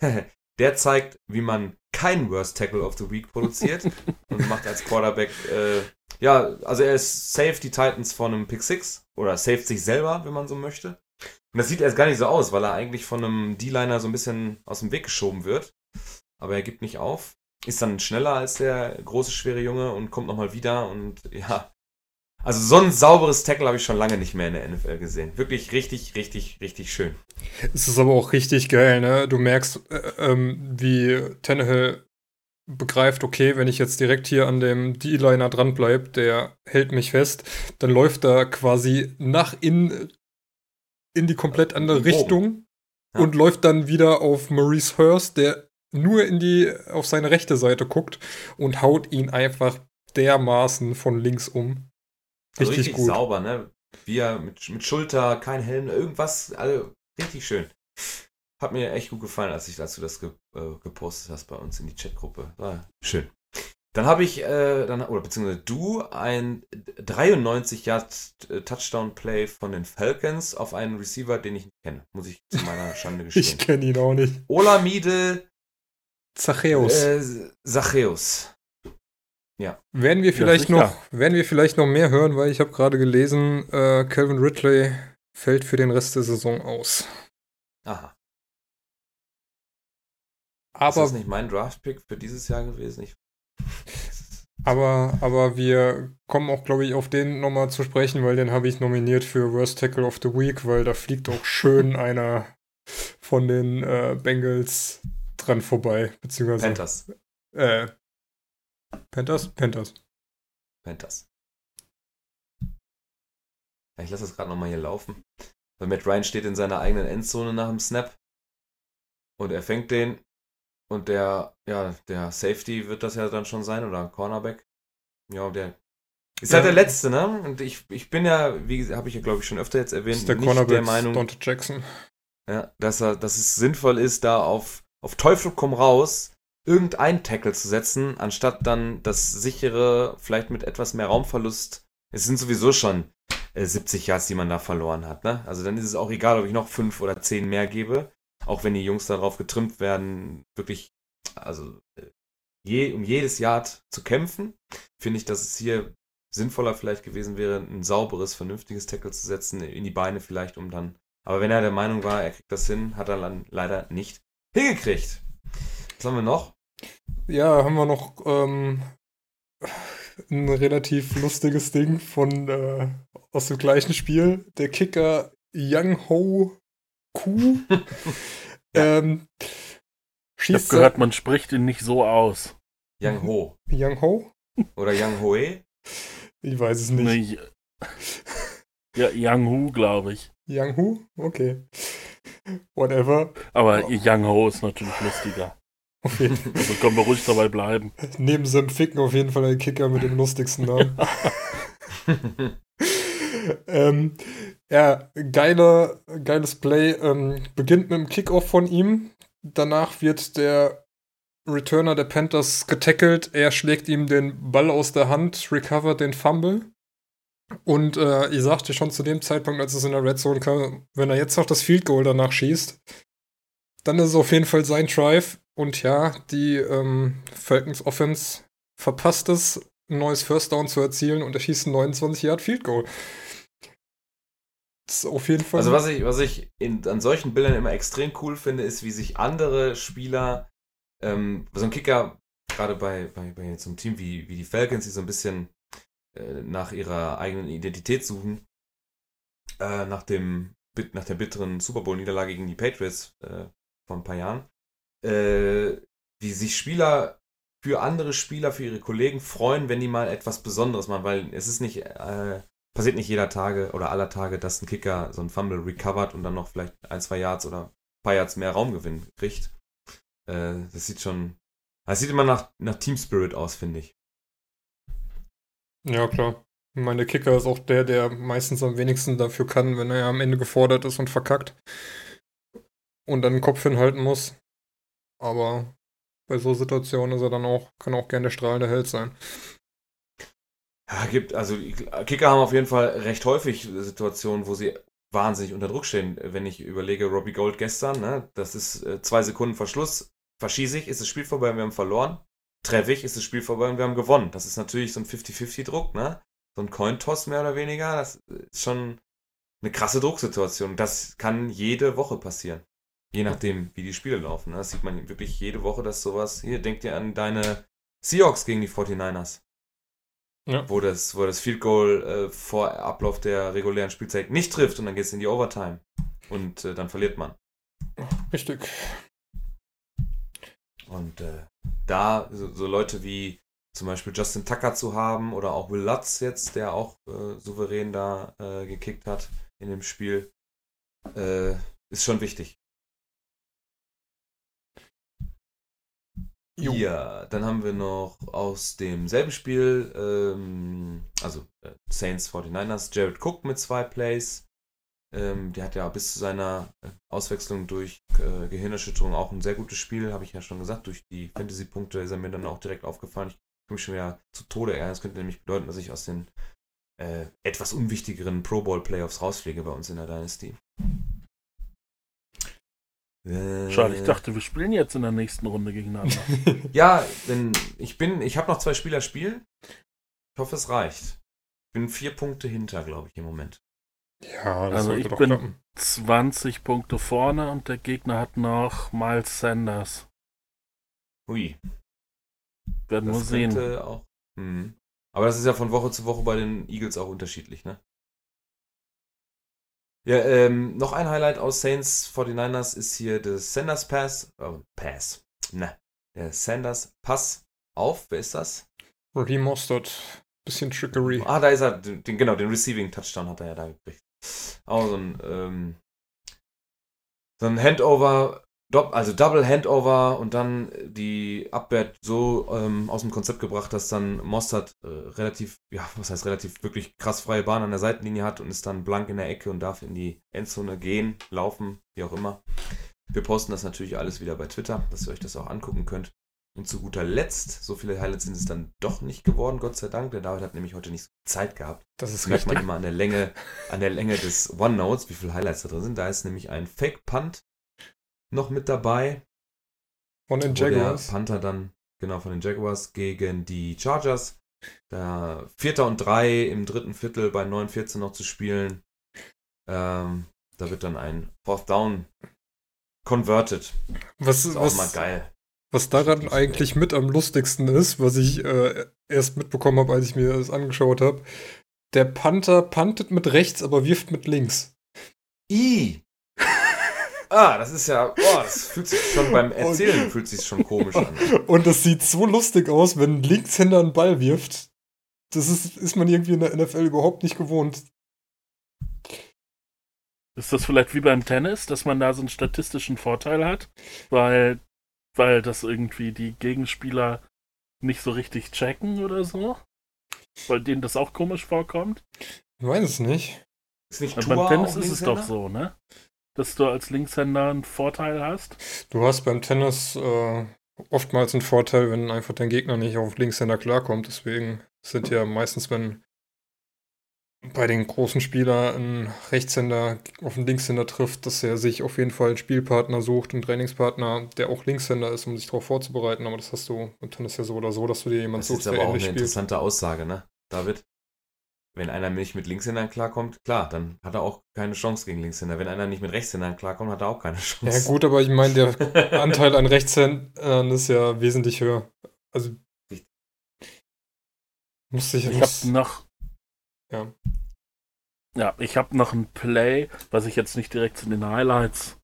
Der zeigt, wie man keinen Worst Tackle of the Week produziert und macht als Quarterback äh, ja, also er ist safe die Titans von einem Pick 6 oder saved sich selber, wenn man so möchte. Und das sieht erst gar nicht so aus, weil er eigentlich von einem D-Liner so ein bisschen aus dem Weg geschoben wird. Aber er gibt nicht auf. Ist dann schneller als der große, schwere Junge und kommt nochmal wieder. Und ja, also so ein sauberes Tackle habe ich schon lange nicht mehr in der NFL gesehen. Wirklich richtig, richtig, richtig schön. Es ist aber auch richtig geil, ne? Du merkst, äh, ähm, wie Tannehill begreift, okay, wenn ich jetzt direkt hier an dem D-Liner dranbleibe, der hält mich fest, dann läuft er quasi nach innen in die komplett andere. Richtung Ja. und läuft dann wieder auf Maurice Hurst, der nur in die, auf seine rechte Seite guckt und haut ihn einfach dermaßen von links um. Also Richtig, richtig sauber, ne? Wie er mit, mit Schulter, kein Helm, irgendwas, also richtig schön. Hat mir echt gut gefallen, als ich dazu das ge, äh, gepostet hast bei uns in die Chatgruppe. War schön. Dann habe ich, äh, dann, oder beziehungsweise du, ein 93 Yard äh, Touchdown Play von den Falcons auf einen Receiver, den ich nicht kenne. Muss ich zu meiner Schande Ich gestehen. kenne ihn auch nicht. Olamide Zachäus. äh, Zachäus. Werden wir vielleicht sicher. noch, werden wir vielleicht noch mehr hören, weil ich habe gerade gelesen, äh, Calvin Ridley fällt für den Rest der Saison aus. Aha. ist Aber das nicht mein Draft-Pick für dieses Jahr gewesen? Ich, Aber, aber wir kommen auch, glaube ich, auf den nochmal zu sprechen, weil den habe ich nominiert für Worst Tackle of the Week, weil da fliegt auch schön einer von den äh, Bengals dran vorbei. Beziehungsweise. Panthers. Äh, Panthers? Panthers. Panthers. Ja, ich lasse das gerade nochmal hier laufen. Weil Matt Ryan steht in seiner eigenen Endzone nach dem Snap. Und er fängt den. Und der, ja, der Safety wird das ja dann schon sein, oder Cornerback. Ja, der ist halt Ja. der Letzte, ne? Und ich, ich bin ja, wie habe ich ja, glaube ich, schon öfter jetzt erwähnt, ist der nicht Cornerback der Meinung, Dante Jackson. ja, dass, er, dass es sinnvoll ist, da auf, auf Teufel komm raus irgendein Tackle zu setzen, anstatt dann das sichere, vielleicht mit etwas mehr Raumverlust. Es sind sowieso schon äh, 70 Yards, die man da verloren hat. Ne? Also dann ist es auch egal, ob ich noch fünf oder zehn mehr gebe, auch wenn die Jungs darauf getrimmt werden, wirklich, also äh, je, um jedes Yard zu kämpfen, finde ich, dass es hier sinnvoller vielleicht gewesen wäre, ein sauberes, vernünftiges Tackle zu setzen, in die Beine vielleicht, um dann aber wenn er der Meinung war, er kriegt das hin, hat er dann leider nicht hingekriegt. Was haben wir noch? Ja, haben wir noch ähm, ein relativ lustiges Ding von äh, aus dem gleichen Spiel. Der Kicker Young Ho Ku ähm, Ich habe schießt gehört, man spricht ihn nicht so aus. Yang Ho Young Ho? oder Yang Hoe? Ich weiß es nicht. Nee, ja, Yang Hu, glaube ich. Young Hu? Okay. Whatever. Aber Oh. Yang Ho ist natürlich lustiger. Auf jeden Fall. Also können wir ruhig dabei bleiben. Neben Sam Ficken auf jeden Fall der Kicker mit dem lustigsten Namen. ähm, ja, geiler, geiles Play. Ähm, beginnt mit dem Kickoff von ihm. Danach wird der Returner der Panthers getackelt. Er schlägt ihm den Ball aus der Hand, recovert den Fumble. Und äh, ich sagte schon zu dem Zeitpunkt, als es in der Red Zone kam, wenn er jetzt noch das Field Goal danach schießt, dann ist es auf jeden Fall sein Drive. Und ja, die ähm, Falcons Offense verpasst es, ein neues First Down zu erzielen und er schießt ein 29 Yard Field Goal. Das ist auf jeden Fall. Also was ich, was ich in, an solchen Bildern immer extrem cool finde, ist, wie sich andere Spieler, ähm, so ein Kicker, gerade bei, bei, bei so einem Team wie, wie die Falcons, die so ein bisschen äh, nach ihrer eigenen Identität suchen, äh, nach, dem, nach der bitteren Super Bowl-Niederlage gegen die Patriots äh, vor ein paar Jahren, äh, wie sich Spieler für andere Spieler, für ihre Kollegen freuen, wenn die mal etwas Besonderes machen, weil es ist nicht, äh, passiert nicht jeder Tage oder aller Tage, dass ein Kicker so ein Fumble recovert und dann noch vielleicht ein, zwei Yards oder ein paar Yards mehr Raumgewinn kriegt. Äh, das sieht schon, das sieht immer nach, nach Team Spirit aus, finde ich. Ja, klar. Meine, Kicker ist auch der, der meistens am wenigsten dafür kann, wenn er am Ende gefordert ist und verkackt. Und dann den Kopf hinhalten muss. Aber bei so Situationen ist er dann auch, kann auch gerne der strahlende Held sein. Ja, gibt, also Kicker haben auf jeden Fall recht häufig Situationen, wo sie wahnsinnig unter Druck stehen. Wenn ich überlege, Robbie Gold gestern, ne, das ist äh, zwei Sekunden Verschluss, verschieße ich, ist das Spiel vorbei, wir haben verloren. treffe ich, ist das Spiel vorbei und wir haben gewonnen. Das ist natürlich so ein 50-50-Druck, ne? So ein Cointoss mehr oder weniger. Das ist schon eine krasse Drucksituation. Das kann jede Woche passieren. Je nachdem, wie die Spiele laufen. Ne? Das sieht man wirklich jede Woche, dass sowas. Hier, denk dir an deine Seahawks gegen die 49ers. Ja. Wo, das, wo das Field Goal äh, vor Ablauf der regulären Spielzeit nicht trifft und dann geht es in die Overtime. Und äh, dann verliert man. Richtig. Und äh, da so, so, Leute wie zum Beispiel Justin Tucker zu haben oder auch Will Lutz jetzt, der auch äh, souverän da äh, gekickt hat in dem Spiel, äh, ist schon wichtig. Jo. Ja, dann haben wir noch aus demselben Spiel, ähm, also äh, Saints 49ers, Jared Cook mit zwei Plays. Ähm, der hat ja bis zu seiner äh, Auswechslung durch äh, Gehirnerschütterung auch ein sehr gutes Spiel, habe ich ja schon gesagt. Durch die Fantasy-Punkte ist er mir dann auch direkt aufgefallen. Ich komme mich schon wieder zu Tode ärgern. Das könnte nämlich bedeuten, dass ich aus den äh, etwas unwichtigeren Pro Bowl Playoffs rausfliege bei uns in der Dynasty. Äh, Schade, ich dachte, wir spielen jetzt in der nächsten Runde gegeneinander. Ja, denn ich bin, ich habe noch zwei Spieler spielen. Ich hoffe, es reicht. Ich bin vier Punkte hinter, glaube ich, im Moment. Ja, das Also ich bin- klappen. 20 Punkte vorne und der Gegner hat noch Miles Sanders. Hui. Werden wir sehen. auch. Mhm. Aber das ist ja von Woche zu Woche bei den Eagles auch unterschiedlich, ne? Ja, ähm, noch ein Highlight aus Saints 49ers ist hier der Sanders Pass. Oh, Pass. Ne. Der Sanders Pass auf. Wer ist das? Raheem Mostert. Bisschen Trickery. Ah, da ist er. Den, genau, den Receiving Touchdown hat er ja da gekriegt. Auch so ein, ähm, so ein Handover, also Double Handover und dann die Abwehr so ähm, aus dem Konzept gebracht, dass dann Mostert äh, relativ, ja, was heißt relativ, wirklich krass freie Bahn an der Seitenlinie hat und ist dann blank in der Ecke und darf in die Endzone gehen, laufen, wie auch immer. Wir posten das natürlich alles wieder bei Twitter, dass ihr euch das auch angucken könnt. Und zu guter Letzt, so viele Highlights sind es dann doch nicht geworden, Gott sei Dank. Der David hat nämlich heute nicht so Zeit gehabt. Das Das ist merkt man richtig. immer an der Länge, an der Länge des OneNotes, wie viele Highlights da drin sind. Da ist nämlich ein Fake Punt noch mit dabei, Von den wo der Jaguars. Panther dann genau von den Jaguars gegen die Chargers. Da Vierter und drei im dritten Viertel bei 9-14 noch zu spielen. Ähm, da wird dann ein Fourth Down converted. Was, ist auch mal was, geil. was daran eigentlich mit am lustigsten ist, was ich äh, erst mitbekommen habe, als ich mir das angeschaut habe. Der Panther puntet mit rechts, aber wirft mit links. I. Ah, das ist ja, boah, das fühlt sich schon beim Erzählen fühlt sich schon komisch an. Und das sieht so lustig aus, wenn ein Linkshänder einen Ball wirft. Das ist, ist man irgendwie in der NFL überhaupt nicht gewohnt. Ist das vielleicht wie beim Tennis, dass man da so einen statistischen Vorteil hat? Weil, weil das irgendwie die Gegenspieler nicht so richtig checken oder so? Weil denen das auch komisch vorkommt? Ich weiß es nicht. Ist nicht Und Tua beim Tennis auch ist es doch so, ne? Dass du als Linkshänder einen Vorteil hast. Du hast beim Tennis äh, oftmals einen Vorteil, wenn einfach dein Gegner nicht auf Linkshänder klarkommt. Deswegen sind ja meistens, wenn bei den großen Spielern ein Rechtshänder auf einen Linkshänder trifft, dass er sich auf jeden Fall einen Spielpartner sucht, einen Trainingspartner, der auch Linkshänder ist, um sich darauf vorzubereiten. Aber das hast du beim Tennis ja so oder so, dass du dir jemanden Das ist suchst, jetzt der aber auch eine ähnlich spielt. interessante Aussage, ne, David? Wenn einer nicht mit Linkshändern klarkommt, klar, dann hat er auch keine Chance gegen Linkshänder. Wenn einer nicht mit Rechtshändern klarkommt, hat er auch keine Chance. Ja gut, aber ich meine, der Anteil an Rechtshändern ist ja wesentlich höher. Also musste ich, Ich muss, habe noch. Ja. Ja, ich habe noch ein Play, was ich jetzt nicht direkt zu den Highlights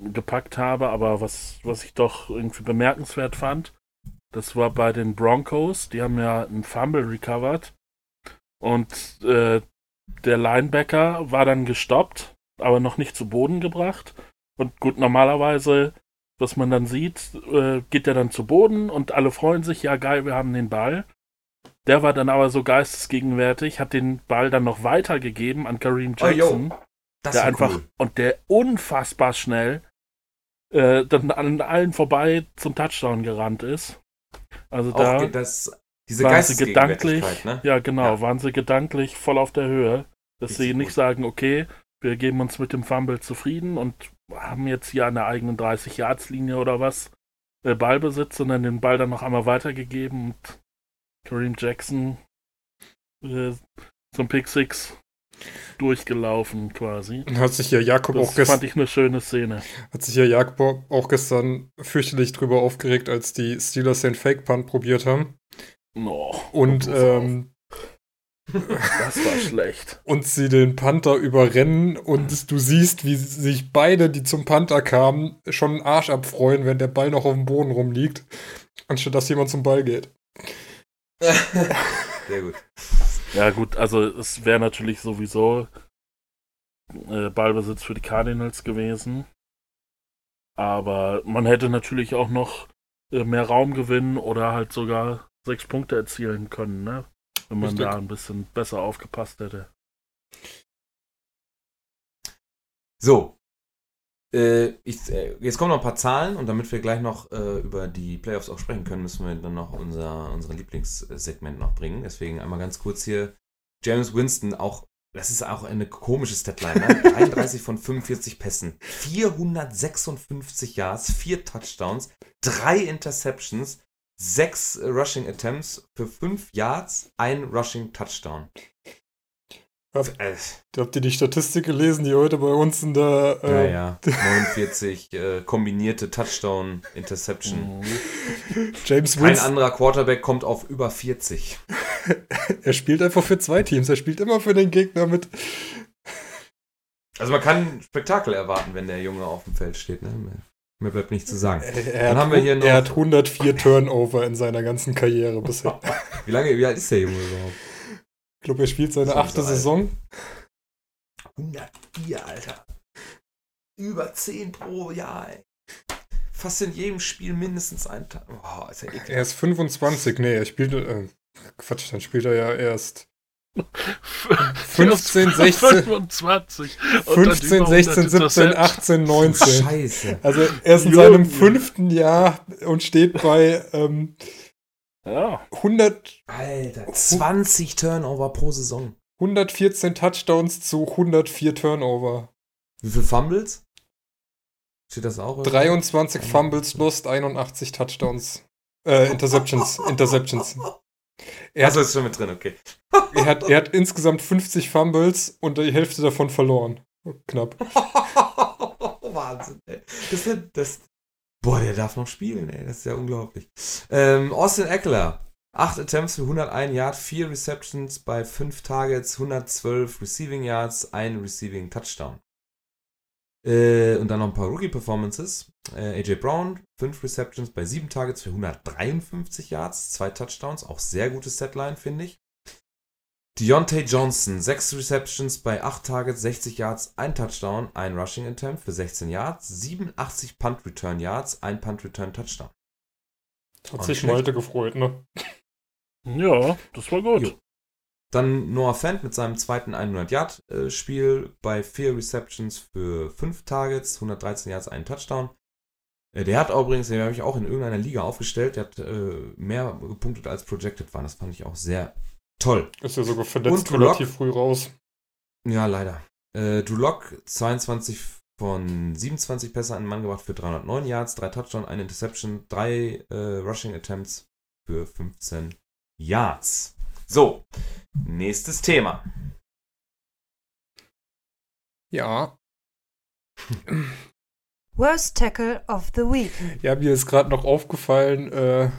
gepackt habe, aber was, was ich doch irgendwie bemerkenswert fand. Das war bei den Broncos. Die haben ja einen Fumble recovered. Und äh, der Linebacker war dann gestoppt, aber noch nicht zu Boden gebracht. Und gut, normalerweise, was man dann sieht, äh, geht er dann zu Boden und alle freuen sich, ja geil, wir haben den Ball. Der war dann aber so geistesgegenwärtig, hat den Ball dann noch weitergegeben an Kareem Oh. Jackson, das der einfach cool. und der unfassbar schnell äh, dann an allen vorbei zum Touchdown gerannt ist. Also da Auch das, diese waren sie gedanklich, ne? ja genau, Ja. waren sie gedanklich voll auf der Höhe, dass Richtig sie nicht gut. sagen, okay, wir geben uns mit dem Fumble zufrieden und haben jetzt hier an der eigenen 30-Yards-Linie oder was äh, Ballbesitz, sondern den Ball dann noch einmal weitergegeben und Kareem Jackson äh, zum Pick Six durchgelaufen quasi. Hat sich ja Jakob Das auch gestern fand ich eine schöne Szene. hat sich ja Jakob auch gestern fürchterlich drüber aufgeregt, als die Steelers den Fake Punt probiert haben. Oh, Und, ähm, das war schlecht. und sie den Panther überrennen und du siehst, wie sich beide, die zum Panther kamen, schon einen Arsch abfreuen, wenn der Ball noch auf dem Boden rumliegt, anstatt dass jemand zum Ball geht. Sehr gut. Ja, gut, also es wäre natürlich sowieso äh, Ballbesitz für die Cardinals gewesen. Aber man hätte natürlich auch noch äh, mehr Raum gewinnen oder halt sogar sechs Punkte erzielen können, ne? Wenn man Richtig. da ein bisschen besser aufgepasst hätte. So. Äh, ich, äh, jetzt kommen noch ein paar Zahlen und damit wir gleich noch äh, über die Playoffs auch sprechen können, müssen wir dann noch unser, unser Lieblingssegment noch bringen. Deswegen einmal ganz kurz hier. James Winston, auch, das ist auch eine komische Statline. Ne? 33 von 45 Pässen, 456 Yards, 4 Touchdowns, 3 Interceptions, 6 Rushing Attempts für 5 Yards, ein Rushing Touchdown. Hab- Äh, Habt ihr die Statistik gelesen, die heute bei uns in der Ja, äh, ja. 49 äh, kombinierte Touchdown, Interception. Mhm. James Kein Winston? anderer Quarterback kommt auf über 40. Er spielt einfach für zwei Teams. Er spielt immer für den Gegner mit. Also man kann Spektakel erwarten, wenn der Junge auf dem Feld steht. Ne? Mehr- Mehr bleibt nicht zu sagen. Er, Dann hat, haben wir hier noch- er hat 104 Turnover in seiner ganzen Karriere bisher. Wie lange, wie alt ist der Junge überhaupt? Ich glaube, er spielt seine achte so? Saison. 104, Alter. Über 10 pro Jahr, ey. Fast in jedem Spiel mindestens ein Tag. Boah, ist ja Er ist 25. Nee, er spielt. Äh, Quatsch, dann spielt er ja erst 15, 16, 25. Und dann 15, über 16, 100 17, 18, 19. Scheiße. Also er ist in seinem fünften Jahr und steht bei ähm, Ja, 100, Alter, 20 Turnover pro Saison. 114 Touchdowns zu 104 Turnover. Wie viele Fumbles? Steht das auch? irgendwo? 23 Fumbles lost, 81 Touchdowns. Äh, Interceptions. Interceptions. Er Achso, hat, ist schon mit drin, okay. er, hat, er hat insgesamt 50 Fumbles und die Hälfte davon verloren. Knapp. Wahnsinn, ey. Das, ist- das, boah, der darf noch spielen, ey. Das ist ja unglaublich. Ähm, Austin Eckler. 8 Attempts für 101 Yards, 4 Receptions bei 5 Targets, 112 Receiving Yards, ein Receiving Touchdown. Äh, und dann noch ein paar Rookie-Performances. Äh, AJ Brown, 5 Receptions bei 7 Targets für 153 Yards, 2 Touchdowns. Auch sehr gutes Setline, finde ich. Deontay Johnson, 6 Receptions bei 8 Targets, 60 Yards, ein Touchdown, ein Rushing Attempt für 16 Yards, 87 Punt Return Yards, ein Punt Return Touchdown. Hat sich Malte gefreut, ne? ja, das war gut. Jo. Dann Noah Fent mit seinem zweiten 100-Yard-Spiel bei 4 Receptions für 5 Targets, 113 Yards, einen Touchdown. Äh, Der hat übrigens, den habe ich auch in irgendeiner Liga aufgestellt, der hat äh, mehr gepunktet als projected war. Das fand ich auch sehr toll. Ist ja sogar verletzt Und relativ früh raus. Ja, leider. Äh, Drew Lock, 22 von 27 Pässe an den Mann gebracht für 309 Yards, 3 Touchdown, eine Interception, 3 äh, Rushing Attempts für 15 Yards. So, nächstes Thema. Ja. Worst Tackle of the Week. Ja, mir ist gerade noch aufgefallen, äh,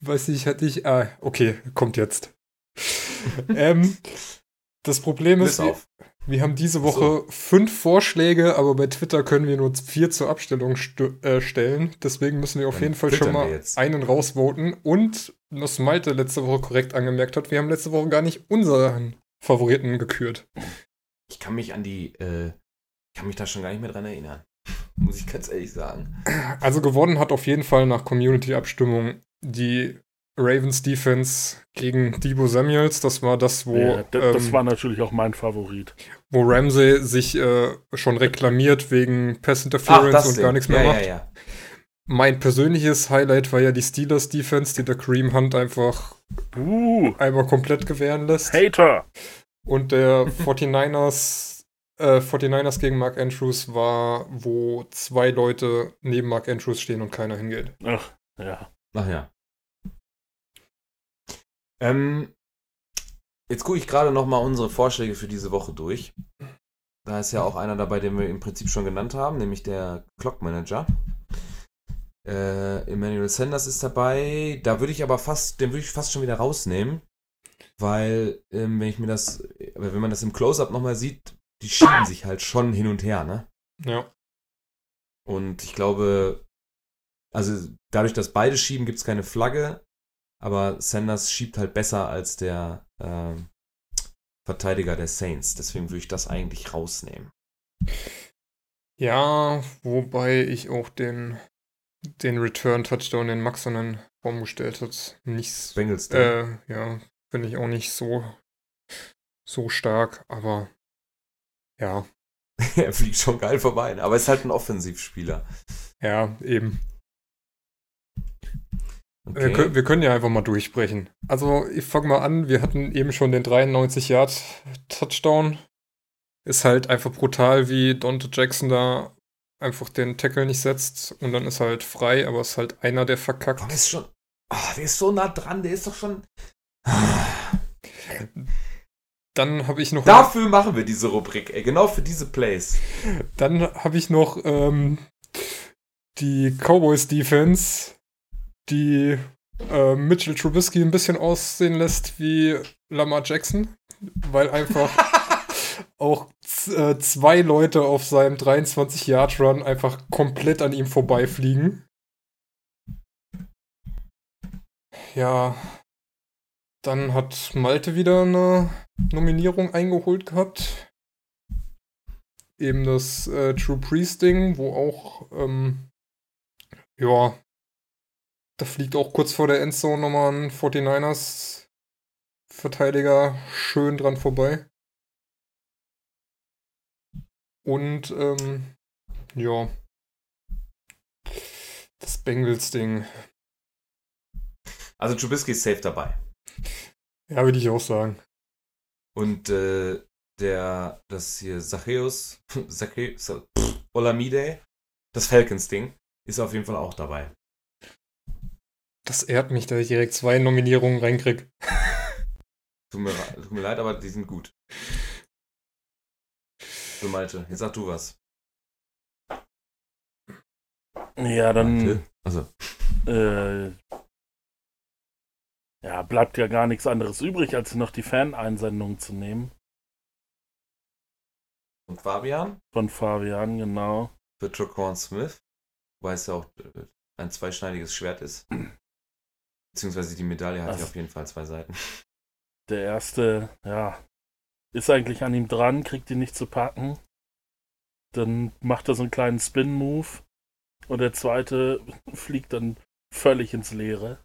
weiß ich, hatte ich, ah, okay, kommt jetzt. ähm, das Problem ist, Bis auf. Wir haben diese Woche fünf Vorschläge, aber bei Twitter können wir nur vier zur Abstellung st äh, stellen. Deswegen müssen wir auf Dann jeden Fall schon mal einen rausvoten. Und, was Malte letzte Woche korrekt angemerkt hat, wir haben letzte Woche gar nicht unseren Favoriten gekürt. Ich kann mich an die, äh, ich kann mich da schon gar nicht mehr dran erinnern. Muss ich ganz ehrlich sagen. Also gewonnen hat auf jeden Fall nach Community-Abstimmung die Ravens Defense gegen Debo Samuels. Das war das, wo, ja, das, das ähm, war natürlich auch mein Favorit. wo Ramsey sich äh, schon reklamiert wegen Pass Interference und Ding. gar nichts mehr ja, macht. Ja, ja. Mein persönliches Highlight war ja die Steelers Defense, die der Kareem Hunt einfach Uh, einmal komplett gewähren lässt. Hater! Und der 49ers äh, 49ers gegen Mark Andrews war, wo zwei Leute neben Mark Andrews stehen und keiner hingeht. Ach, ja. Ach ja. Ähm, jetzt gucke ich gerade nochmal unsere Vorschläge für diese Woche durch. Da ist ja auch einer dabei, den wir im Prinzip schon genannt haben, nämlich der Clock Manager. Äh, Emmanuel Sanders ist dabei. Da würde ich aber fast, den würde ich fast schon wieder rausnehmen. Weil, ähm, wenn ich mir das, wenn man das im Close-Up nochmal sieht, die schieben sich halt schon hin und her, ne? Ja. Und ich glaube, also dadurch, dass beide schieben, gibt es keine Flagge. Aber Sanders schiebt halt besser als der ähm, Verteidiger der Saints. Deswegen würde ich das eigentlich rausnehmen. Ja, wobei ich auch den, den Return-Touchdown, den Max in den Raum gestellt hat, nicht, Bengals. äh, ja, finde ich auch nicht so, so stark, aber ja, er fliegt schon geil vorbei. Aber ist halt ein Offensivspieler. ja, eben. Wir, Okay. können, wir können ja einfach mal durchbrechen. Also, ich fange mal an. Wir hatten eben schon den 93-Yard-Touchdown. Ist halt einfach brutal, wie Dante Jackson da einfach den Tackle nicht setzt und dann ist halt frei, aber ist halt einer, der verkackt. der ist schon. Ah, der ist so nah dran, der ist doch schon. Dann habe ich noch, Dafür machen wir diese Rubrik, ey. Genau für diese Plays. dann habe ich noch ähm, die Cowboys Defense, die äh, Mitchell Trubisky ein bisschen aussehen lässt wie Lamar Jackson, weil einfach auch äh, zwei Leute auf seinem 23-Yard-Run einfach komplett an ihm vorbeifliegen. Ja, dann hat Malte wieder eine Nominierung eingeholt gehabt. Eben das äh, True Priest-Ding, wo auch, ähm, ja, da fliegt auch kurz vor der Endzone nochmal ein 49ers-Verteidiger schön dran vorbei. Und, ähm, ja, das Bengals-Ding. Also Trubisky ist safe dabei. Ja, würde ich auch sagen. Und äh, der, das hier Zachäus, pff, Olamide, das Falcons-Ding, ist auf jeden Fall auch dabei. Das ehrt mich, dass ich direkt zwei Nominierungen reinkrieg. Tut mir, tut mir leid, aber die sind gut. So, Malte, jetzt sag du was. Ja, dann? Also, äh, ja, bleibt ja gar nichts anderes übrig, als noch die Fan-Einsendung zu nehmen. und Fabian Von Fabian, genau. für Traquan Smith, wobei es ja auch äh, ein zweischneidiges Schwert ist. Beziehungsweise die Medaille hat ja auf jeden Fall zwei Seiten. Der erste, ja, ist eigentlich an ihm dran, kriegt ihn nicht zu packen. Dann macht er so einen kleinen Spin-Move. Und der zweite fliegt dann völlig ins Leere.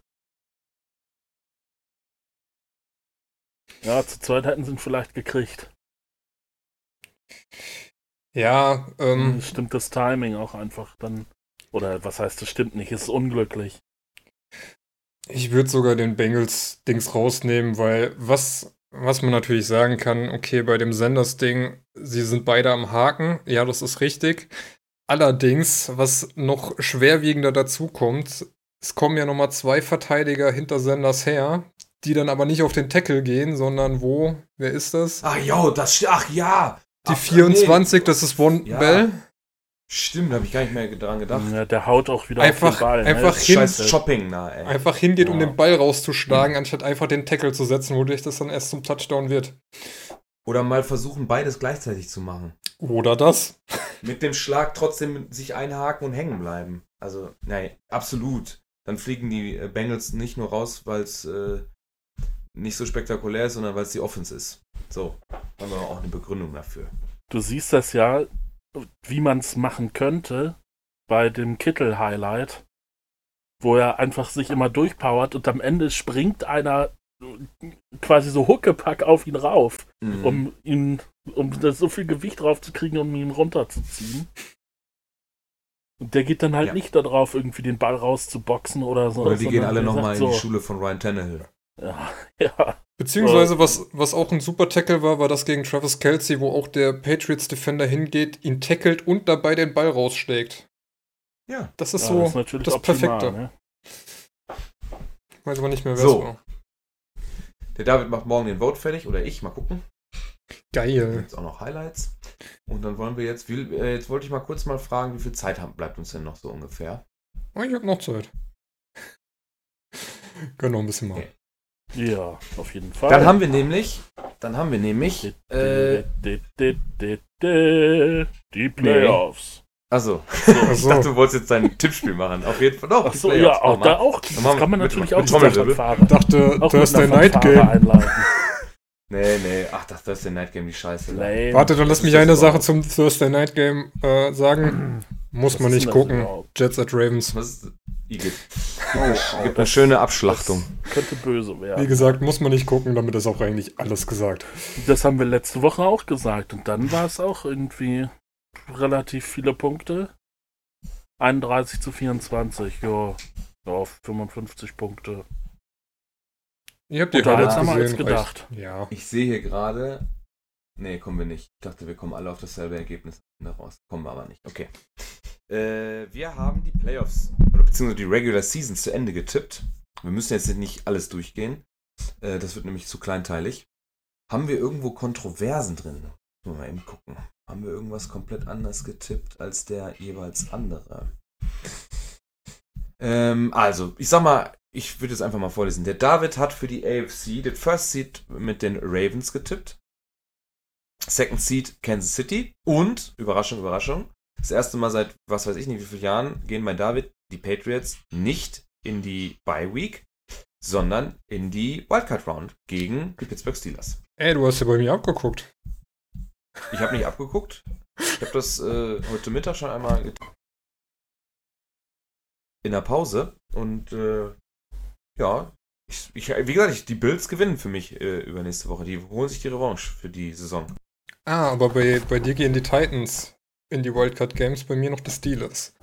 Ja, zu zweit hätten sie ihn vielleicht gekriegt. Ja, ähm, Stimmt das Timing auch einfach dann. Oder was heißt, das stimmt nicht, ist unglücklich. Ich würde sogar den Bengals-Dings rausnehmen, weil was, was man natürlich sagen kann, okay, bei dem Senders-Ding, sie sind beide am Haken, ja, das ist richtig. Allerdings, was noch schwerwiegender dazu kommt, es kommen ja nochmal zwei Verteidiger hinter Senders her, die dann aber nicht auf den Tackle gehen, sondern wo, wer ist das? Ach jo, das ach ja. Die Ach, 24, das ist Von Ja. Bell. Stimmt, habe ich gar nicht mehr dran gedacht. Ja, der haut auch wieder Einfach- auf den Ball. einfach ne? hin- Scheiß Shopping na, ey. Einfach hingeht, um Ja. den Ball rauszuschlagen, anstatt einfach den Tackle zu setzen, wodurch das dann erst zum Touchdown wird. Oder mal versuchen, beides gleichzeitig zu machen. Oder das. Mit dem Schlag trotzdem sich einhaken und hängen bleiben. Also, nein, absolut. Dann fliegen die äh, Bengals nicht nur raus, weil es äh, nicht so spektakulär ist, sondern weil es die Offense ist. So, haben wir auch eine Begründung dafür. Du siehst das ja, wie man es machen könnte bei dem Kittel-Highlight, wo er einfach sich immer durchpowert und am Ende springt einer quasi so Huckepack auf ihn rauf, Mhm. um ihn, um da so viel Gewicht drauf zu kriegen, um ihn runterzuziehen. Und der geht dann halt Ja. nicht darauf, irgendwie den Ball rauszuboxen oder so. Oder die gehen alle nochmal sagt in die so, Schule von Ryan Tannehill. Ja, ja. Beziehungsweise, was, was auch ein super Tackle war, war das gegen Travis Kelsey, wo auch der Patriots-Defender hingeht, ihn tackelt und dabei den Ball rausschlägt. Ja. Das ist Ja, so das ist natürlich das optimal, Perfekte. ne? Weiß aber nicht mehr, wer So. es war. Der David macht morgen den Vote fertig oder ich, mal gucken. Geil. Jetzt auch noch Highlights. Und dann wollen wir jetzt, wie, äh, jetzt wollte ich mal kurz mal fragen, wie viel Zeit haben, bleibt uns denn noch so ungefähr? Oh, ich hab noch Zeit. Können noch ein bisschen machen. Okay. Ja, auf jeden Fall. Dann haben wir nämlich, dann haben wir nämlich, äh, Di- di- di- di- die Playoffs. also, Ach ich so. dachte, du wolltest jetzt dein Tippspiel machen. Auf jeden Fall doch. die Achso, Playoffs, ja, auch da auch. Das kann man mit- natürlich mit auch mit Trommelwirbel. Fanfare. Dachte, Thursday Night Game. einleiten. Nee, nee, ach, das Thursday Night Game, die Scheiße. Lame. Warte, dann lass mich eine Sache zum Thursday Night Game äh, sagen. Muss Was man nicht gucken. Jets at Ravens. Was ist, Igitt. Oh, oh, Gibt eine schöne Abschlachtung. Könnte böse werden. Wie gesagt, muss man nicht gucken, damit ist auch eigentlich alles gesagt. Das haben wir letzte Woche auch gesagt. Und dann war es auch irgendwie relativ viele Punkte. 31 zu 24, ja. Ja, 55 Punkte. Ihr habt die Highlights haben wir gesehen. als gedacht. reicht. Ja. Ich sehe hier gerade. Nee, kommen wir nicht. Ich dachte, wir kommen alle auf dasselbe Ergebnis daraus. Kommen wir aber nicht. Okay. Äh, wir haben die Playoffs, oder beziehungsweise die Regular Season zu Ende getippt. Wir müssen jetzt nicht alles durchgehen. Äh, das wird nämlich zu kleinteilig. Haben wir irgendwo Kontroversen drin? Müssen wir mal eben gucken. Haben wir irgendwas komplett anders getippt als der jeweils andere? Ähm, also, ich sag mal, ich würde jetzt einfach mal vorlesen. Der David hat für die AFC den First Seed mit den Ravens getippt. Second Seed Kansas City. Und, Überraschung, Überraschung, das erste Mal seit was weiß ich nicht wie vielen Jahren gehen bei David die Patriots nicht in die Bye Week, sondern in die Wildcard Round gegen die Pittsburgh Steelers. Ey, du hast ja bei mir abgeguckt. Ich habe nicht abgeguckt. Ich habe das äh, heute Mittag schon einmal getan. in der Pause und äh, ja, ich, ich, wie gesagt, ich, die Bills gewinnen für mich äh, übernächste Woche. Die holen sich die Revanche für die Saison. Ah, aber bei, bei dir gehen die Titans in die Wildcard Games, bei mir noch die Steelers.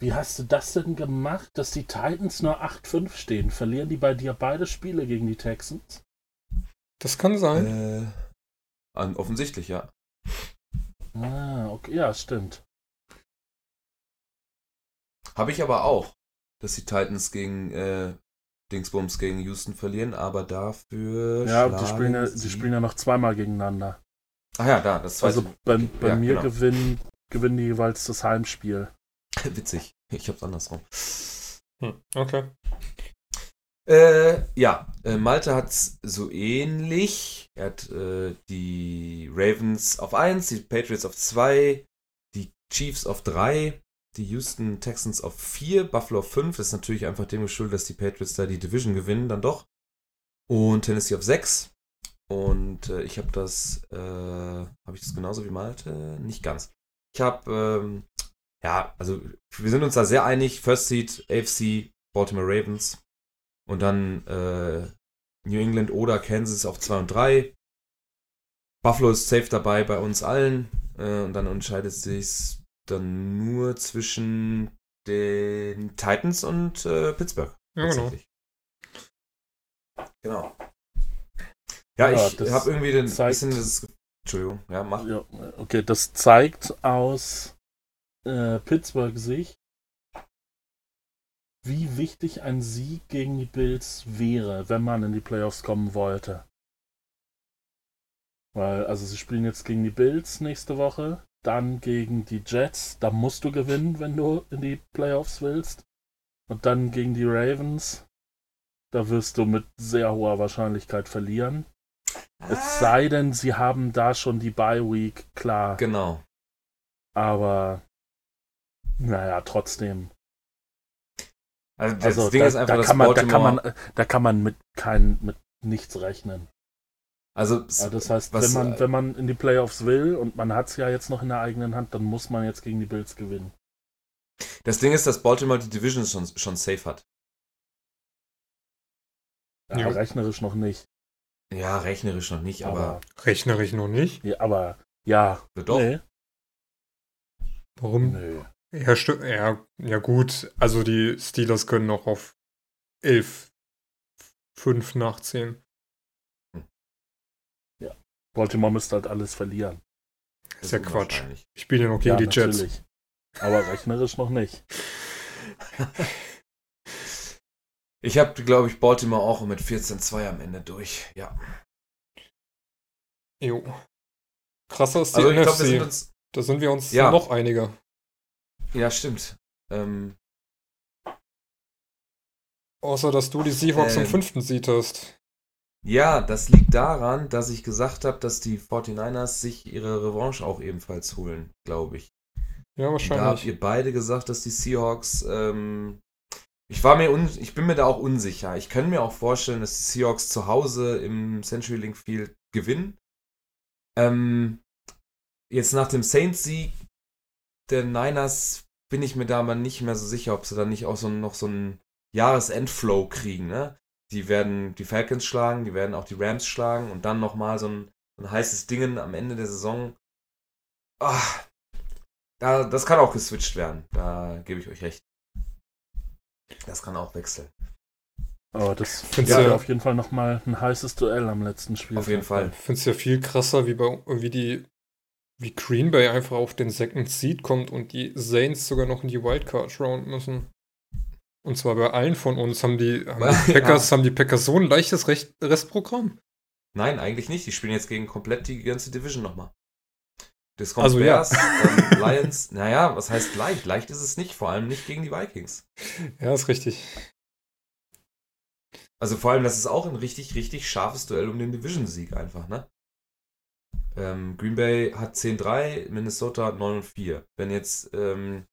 Wie hast du das denn gemacht, dass die Titans nur 8-5 stehen? Verlieren die bei dir beide Spiele gegen die Texans? Das kann sein. Äh, offensichtlich, ja. Ah, okay, ja, stimmt. Habe ich aber auch, dass die Titans gegen äh, Dingsbums gegen Houston verlieren, aber dafür. Ja, die spielen ja, die spielen ja noch zweimal gegeneinander. Ach ja, da, das zweite. Also bei, bei Ja, mir genau. gewinnen, gewinnen die jeweils das Heimspiel. Witzig. Ich hab's andersrum. Hm, okay. Äh, ja, äh, Malte hat's so ähnlich. Er hat äh, die Ravens auf 1, die Patriots auf 2, die Chiefs auf 3, die Houston Texans auf 4, Buffalo auf 5. Das ist natürlich einfach dem geschuldet, dass die Patriots da die Division gewinnen, dann doch. Und Tennessee auf 6. Und äh, ich habe das, äh, habe ich das genauso wie Malte? Nicht ganz. Ich habe, ähm, ja, also wir sind uns da sehr einig. First Seed, AFC, Baltimore Ravens. Und dann äh, New England oder Kansas auf 2 und 3. Buffalo ist safe dabei bei uns allen. Äh, und dann entscheidet sich dann nur zwischen den Titans und äh, Pittsburgh. Ja, genau. Genau. Ja, Ja, ich das habe irgendwie den zeigt- bisschen das. Entschuldigung, ja, mach. Ja, okay, das zeigt aus äh, Pittsburgh Sicht, wie wichtig ein Sieg gegen die Bills wäre, wenn man in die Playoffs kommen wollte. Weil, also sie spielen jetzt gegen die Bills nächste Woche, dann gegen die Jets, da musst du gewinnen, wenn du in die Playoffs willst. Und dann gegen die Ravens, da wirst du mit sehr hoher Wahrscheinlichkeit verlieren. Es sei denn, sie haben da schon die Bye Week, klar. Genau. Aber naja, trotzdem. Also das Also Ding da, ist einfach, da, dass kann man, da kann man, da kann man mit kein, mit nichts rechnen. also Ja, das heißt, was, wenn man, äh, wenn man in die Playoffs will und man hat es ja jetzt noch in der eigenen Hand, dann muss man jetzt gegen die Bills gewinnen. das Ding ist, dass Baltimore die Division schon, schon safe hat. Ja, Ja. rechnerisch noch nicht. Ja, rechnerisch noch nicht, aber, Aber, Rechnerisch noch nicht. ja, aber ja. doch. Nee. Warum? Nö. Ja, ja, ja, gut. Also die Steelers können noch auf 11 5 nach 10. Baltimore müsste halt alles verlieren. Ist ja Das Quatsch. Ich spiele ja noch gegen ja, die Jets. natürlich. Aber rechnerisch noch nicht. Ich habe, glaube ich, Baltimore auch mit 14-2 am Ende durch. Ja. Jo. Krasser ist die Also NFC. sind uns. da sind wir uns Ja. noch einiger. Ja, stimmt. Ähm, Außer, dass du die Seahawks im Ähm. fünften Seed hast. ja, das liegt daran, dass ich gesagt habe, dass die 49ers sich ihre Revanche auch ebenfalls holen, glaube ich. Ja, Und Da habt wahrscheinlich. ihr beide gesagt, dass die Seahawks. Ähm, ich war mir un ich bin mir da auch unsicher. Ich kann mir auch vorstellen, dass die Seahawks zu Hause im CenturyLink Field gewinnen. Ähm, jetzt nach dem Saints-Sieg der Niners bin ich mir da aber nicht mehr so sicher, ob sie da nicht auch so noch so einen Jahresendflow kriegen. Ne? Die werden die Falcons schlagen, die werden auch die Rams schlagen und dann nochmal so ein, ein heißes Dingen am Ende der Saison. Ah, da, das kann auch geswitcht werden. Da gebe ich euch recht. Das kann auch wechseln. Aber das Findest du- ja auf jeden Fall nochmal ein heißes Duell am letzten Spiel. Auf jeden Fall. Ich finde es ja viel krasser, wie, bei, wie die wie Green Bay einfach auf den Second Seed kommt und die Saints sogar noch in die Wildcard Round müssen. Und zwar bei allen von uns haben die, haben die Ja. Packers, haben die Packers so ein leichtes Recht, Restprogramm. Nein, eigentlich nicht. Die spielen jetzt gegen komplett die ganze Division nochmal. Das kommt Also, ja. Bears, ähm, Lions. Naja, was heißt leicht? Leicht ist es nicht, vor allem nicht gegen die Vikings. Ja, ist richtig. Also vor allem, das ist auch ein richtig, richtig scharfes Duell um den Division-Sieg einfach, ne? Ähm, Green Bay hat 10-3, Minnesota hat 9-4. Wenn jetzt, ähm,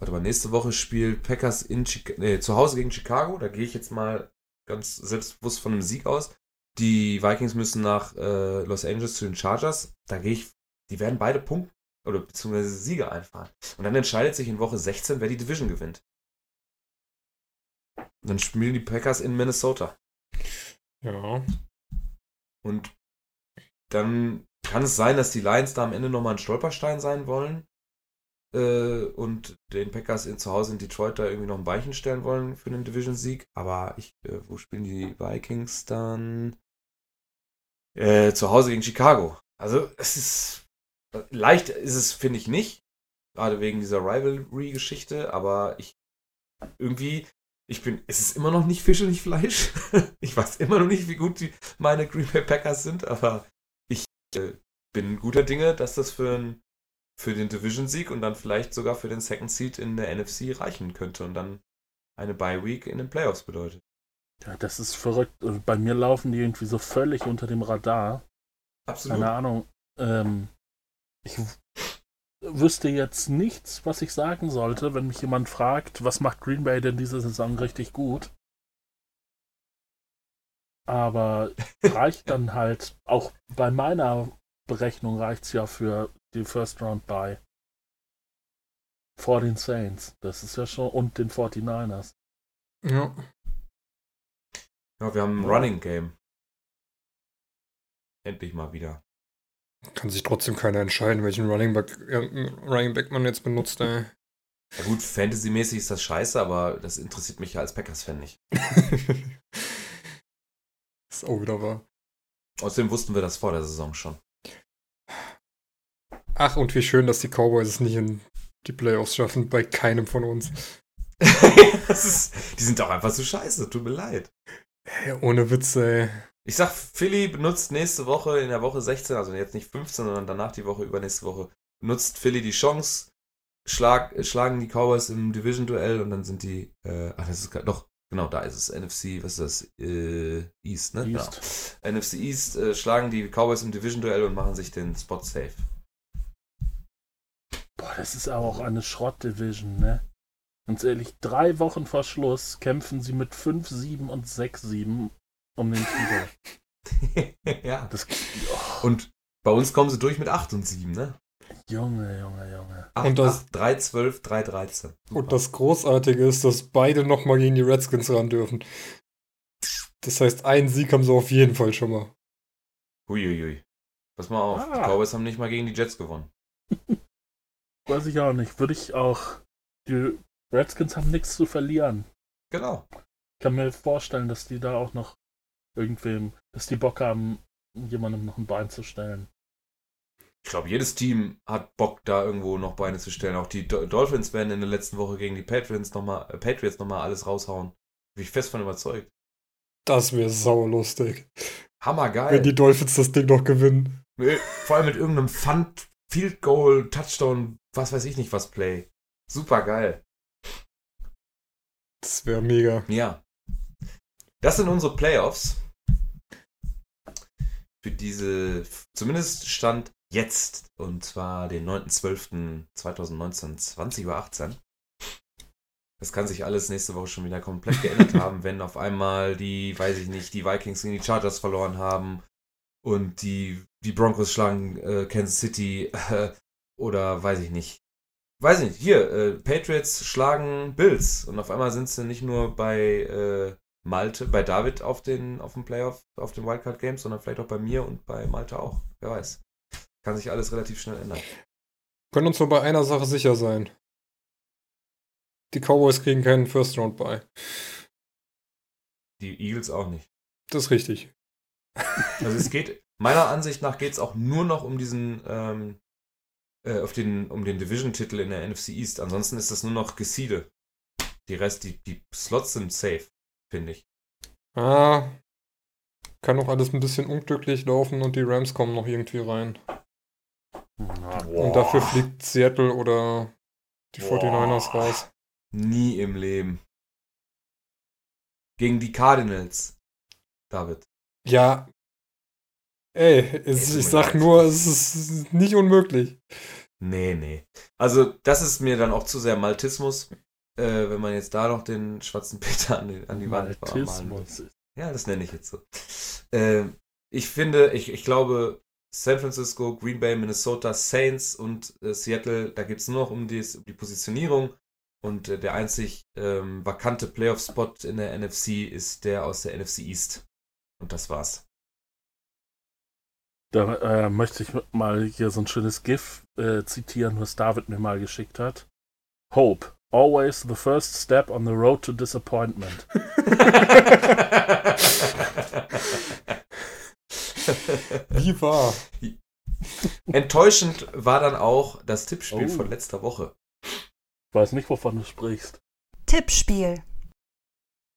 warte mal, nächste Woche spielt Packers in Chica nee, zu Hause gegen Chicago, da gehe ich jetzt mal ganz selbstbewusst von einem Sieg aus. Die Vikings müssen nach äh, Los Angeles zu den Chargers, da gehe ich, die werden beide Punkte oder beziehungsweise Siege einfahren. Und dann entscheidet sich in Woche 16, wer die Division gewinnt. Dann spielen die Packers in Minnesota. Ja. Und dann kann es sein, dass die Lions da am Ende nochmal ein Stolperstein sein wollen äh, und den Packers in zu Hause in Detroit da irgendwie noch ein Weichen stellen wollen für den Division-Sieg. Aber ich, äh, wo spielen die Vikings dann? Äh, zu Hause gegen Chicago. Also es ist leicht ist es, finde ich, nicht. Gerade wegen dieser Rivalry-Geschichte, aber ich irgendwie, ich bin, es ist immer noch nicht Fisch und nicht Fleisch. ich weiß immer noch nicht, wie gut die, meine Green Bay Packers sind, aber ich äh, bin guter Dinge, dass das für, ein, für den Division-Sieg und dann vielleicht sogar für den Second Seed in der NFC reichen könnte und dann eine Bye-Week in den Playoffs bedeutet. Ja, das ist verrückt. Und Bei mir laufen die irgendwie so völlig unter dem Radar. Absolut. Keine Ahnung. Ähm, ich wüsste jetzt nichts, was ich sagen sollte, wenn mich jemand fragt, was macht Green Bay denn diese Saison richtig gut. Aber reicht dann halt, auch bei meiner Berechnung reicht es ja für die First Round bei. Vor den Saints. Das ist ja schon, und den 49ers. Ja. Ja, wir haben ein Running Game. Endlich mal wieder. Kann sich trotzdem keiner entscheiden, welchen Running Back, irgendein Running Back man jetzt benutzt, ey. Ja gut, Fantasy-mäßig ist das scheiße, aber das interessiert mich ja als Packers-Fan nicht. ist auch wieder wahr. Außerdem wussten wir das vor der Saison schon. Ach, und wie schön, dass die Cowboys es nicht in die Playoffs schaffen, bei keinem von uns. ist, die sind doch einfach so scheiße, tut mir leid. Ey, ohne Witze, ey. Ich sag, Philly benutzt nächste Woche in der Woche 16, also jetzt nicht 15, sondern danach die Woche, übernächste Woche, benutzt Philly die Chance, schlag, schlagen die Cowboys im Division-Duell und dann sind die, äh, ach, das ist doch, genau, da ist es, NFC, was ist das, äh, East, ne? East. Genau. NFC East äh, schlagen die Cowboys im Division-Duell und machen sich den Spot safe. Boah, das ist aber auch eine Schrott-Division, ne? Ganz ehrlich, drei Wochen vor Schluss kämpfen sie mit 5-7 und 6-7 um den Titel. ja. Das, oh, Und bei uns kommen sie durch mit 8 und 7, ne? Junge, Junge, Junge. 8, Und das- 8, 3, 12, 3, 13. Und das Großartige ist, dass beide nochmal gegen die Redskins ran dürfen. Das heißt, einen Sieg haben sie auf jeden Fall schon mal. Huiuiui. Pass mal auf, die Ah. Cowboys haben nicht mal gegen die Jets gewonnen. Weiß ich auch nicht. Würde ich auch. Die Redskins haben nichts zu verlieren. Genau. Ich kann mir vorstellen, dass die da auch noch irgendwem, dass die Bock haben, jemandem noch ein Bein zu stellen. Ich glaube, jedes Team hat Bock, da irgendwo noch Beine zu stellen. Auch die Do Dolphins werden in der letzten Woche gegen die Patriots nochmal äh, Patriots noch mal alles raushauen. Bin ich fest von überzeugt. Das wäre saulustig. Hammergeil. Wenn die Dolphins das Ding noch gewinnen. Nee, Vor allem mit irgendeinem Fun, Field Goal, Touchdown, was weiß ich nicht was Play. Super geil. Das wäre mega. Ja. Das sind unsere Playoffs. Für diese, zumindest Stand jetzt, und zwar den 9.12.2019, 20.18 Uhr. Das kann sich alles nächste Woche schon wieder komplett geändert haben, wenn auf einmal die, weiß ich nicht, die Vikings gegen die Chargers verloren haben und die, die Broncos schlagen äh, Kansas City äh, oder weiß ich nicht. Weiß ich nicht, hier, äh, Patriots schlagen Bills und auf einmal sind sie nicht nur bei äh, Malte, bei David auf den, auf dem Playoff, auf den Wildcard Games, sondern vielleicht auch bei mir und bei Malte auch. Wer weiß. Kann sich alles relativ schnell ändern. Können uns nur bei einer Sache sicher sein. Die Cowboys kriegen keinen First Round bei. Die Eagles auch nicht. Das ist richtig. Also es geht, meiner Ansicht nach geht es auch nur noch um diesen, ähm, äh, auf den, um den Division-Titel in der NFC East. Ansonsten ist das nur noch Gesiede. Die Rest, die, die Slots sind safe, finde ich. Ah, kann noch alles ein bisschen unglücklich laufen und die Rams kommen noch irgendwie rein. Na, Und dafür fliegt Seattle oder die Boah. 49ers raus. Nie im Leben. Gegen die Cardinals. David. Ja. Ey, es, ich sag nur, es ist nicht unmöglich. Nee, nee. Also, das ist mir dann auch zu sehr Maltismus, äh, wenn man jetzt da noch den schwarzen Peter an die, an die Wand malen. Ja, das nenne ich jetzt so. Ähm, ich finde, ich, ich glaube, San Francisco, Green Bay, Minnesota, Saints und äh, Seattle, da geht es nur noch um, dies, um die Positionierung. Und äh, der einzig ähm, vakante Playoff-Spot in der NFC ist der aus der NFC East. Und das war's. Da äh, möchte ich mal hier so ein schönes GIF äh, zitieren, was David mir mal geschickt hat. Hope. Always the first step on the road to disappointment. Wie wahr? Enttäuschend war dann auch das Tippspiel Oh. von letzter Woche. Ich weiß nicht, wovon du sprichst. Tippspiel.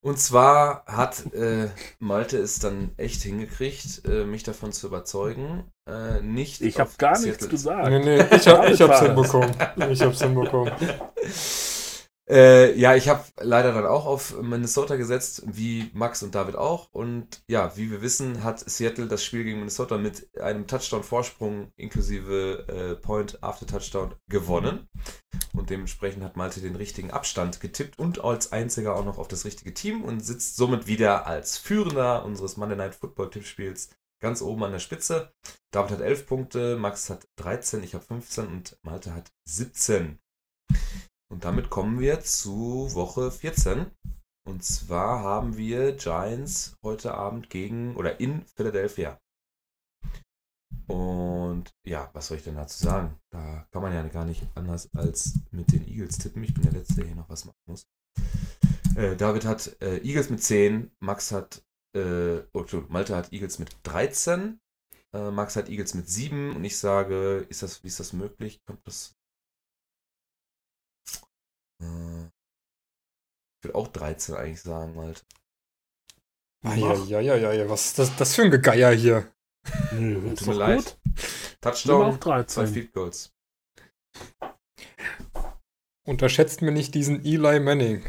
Und zwar hat äh, Malte es dann echt hingekriegt, äh, mich davon zu überzeugen. Äh, nicht Ich habe gar Seattle- nichts gesagt. Nee, nee, ich, hab, ich hab's hinbekommen. Ich hab's hinbekommen. Äh, ja, ich habe leider dann auch auf Minnesota gesetzt, wie Max und David auch. Und ja, wie wir wissen, hat Seattle das Spiel gegen Minnesota mit einem Touchdown-Vorsprung inklusive äh, Point after Touchdown gewonnen. Und dementsprechend hat Malte den richtigen Abstand getippt und als einziger auch noch auf das richtige Team und sitzt somit wieder als Führender unseres Monday Night Football Tippspiels ganz oben an der Spitze. David hat 11 Punkte, Max hat 13, ich habe 15 und Malte hat 17. Und damit kommen wir zu Woche 14. Und zwar haben wir Giants heute Abend gegen oder in Philadelphia. Und ja, was soll ich denn dazu sagen? Da kann man ja gar nicht anders als mit den Eagles tippen. Ich bin der Letzte, der hier noch was machen muss. Äh, David hat äh, Eagles mit 10, Max hat, äh, oh, Malte hat Eagles mit 13, äh, Max hat Eagles mit 7 und ich sage, ist das, wie ist das möglich? Kommt das Ich würde auch 13 eigentlich sagen, halt. Ja, ja, ja, ja, ja, was ist das, das für ein Gegeier hier? Nö, Tut mir leid. gut. Touchdown, auf zwei 13. Field Goals. Unterschätzt mir nicht diesen Eli Manning.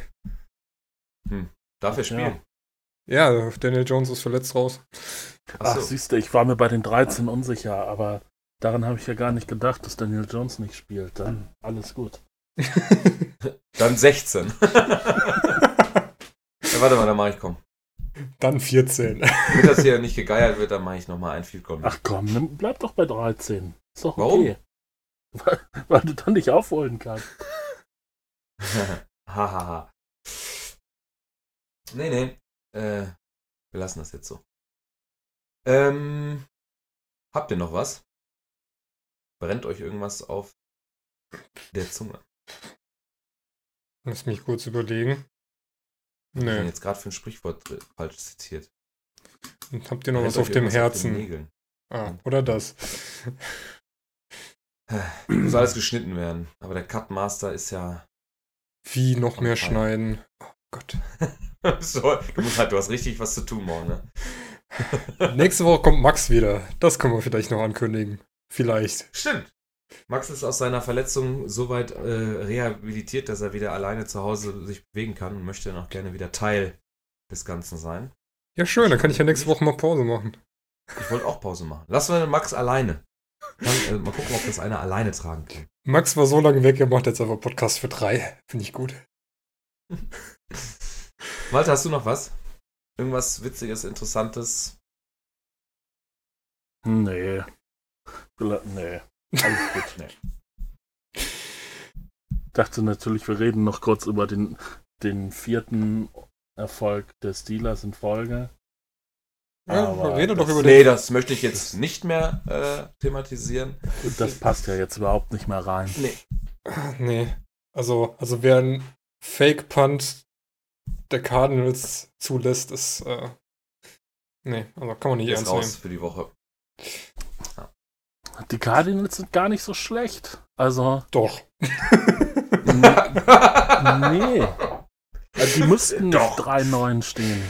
Darf er Ja. spielen? Ja, Daniel Jones ist verletzt raus. Ach, Achso, siehst du, ich war mir bei den 13 unsicher, aber daran habe ich ja gar nicht gedacht, dass Daniel Jones nicht spielt. Dann alles gut. dann 16. ja, warte mal, dann mache ich komm. Dann 14. Damit das hier nicht gegeiert wird, dann mache ich nochmal ein Field Goal. Ach komm, nimm- bleib doch bei 13. Ist doch Warum? okay. Weil, weil du dann nicht aufholen kannst. Hahaha. nee, nee. Äh, wir lassen das jetzt so. Ähm, habt ihr noch was? Brennt euch irgendwas auf der Zunge? Lass mich kurz überlegen. Ich bin Nee. jetzt gerade für ein Sprichwort äh, falsch zitiert. Und habt ihr noch was auf dem Herzen? Nägeln. ah, oder das. Muss alles geschnitten werden. Aber der Cutmaster ist ja. Wie noch mehr schneiden. Oh Gott. so, du musst halt, du hast richtig was zu tun morgen, ne? Nächste Woche kommt Max wieder. Das können wir vielleicht noch ankündigen. Vielleicht. Stimmt. Max ist aus seiner Verletzung so weit äh, rehabilitiert, dass er wieder alleine zu Hause sich bewegen kann und möchte dann auch gerne wieder Teil des Ganzen sein. Ja, schön, dann kann ich ja nächste Woche mal Pause machen. Ich wollte auch Pause machen. Lassen wir den Max alleine. Dann, äh, mal gucken, ob das einer alleine tragen kann. Max war so lange weg, er macht jetzt einfach Podcast für drei. Finde ich gut. Malte, hast du noch was? Irgendwas Witziges, Interessantes? Nee. Nee. Alles gut. Nee. dachte natürlich, wir reden noch kurz über den, den vierten Erfolg der Steelers in Folge. Ja, Aber rede doch das- über Nee, den. das möchte ich jetzt nicht mehr äh, thematisieren. Das passt ja jetzt überhaupt nicht mehr rein. Nee. Nee. Also, also wer einen Fake-Punt der Cardinals zulässt, ist. Äh, nee, also kann man nicht Ist ernst raus nehmen. für die Woche. Die Cardinals sind gar nicht so schlecht. Also, Doch. nee. Also die müssten nicht Doch. 3-9 stehen,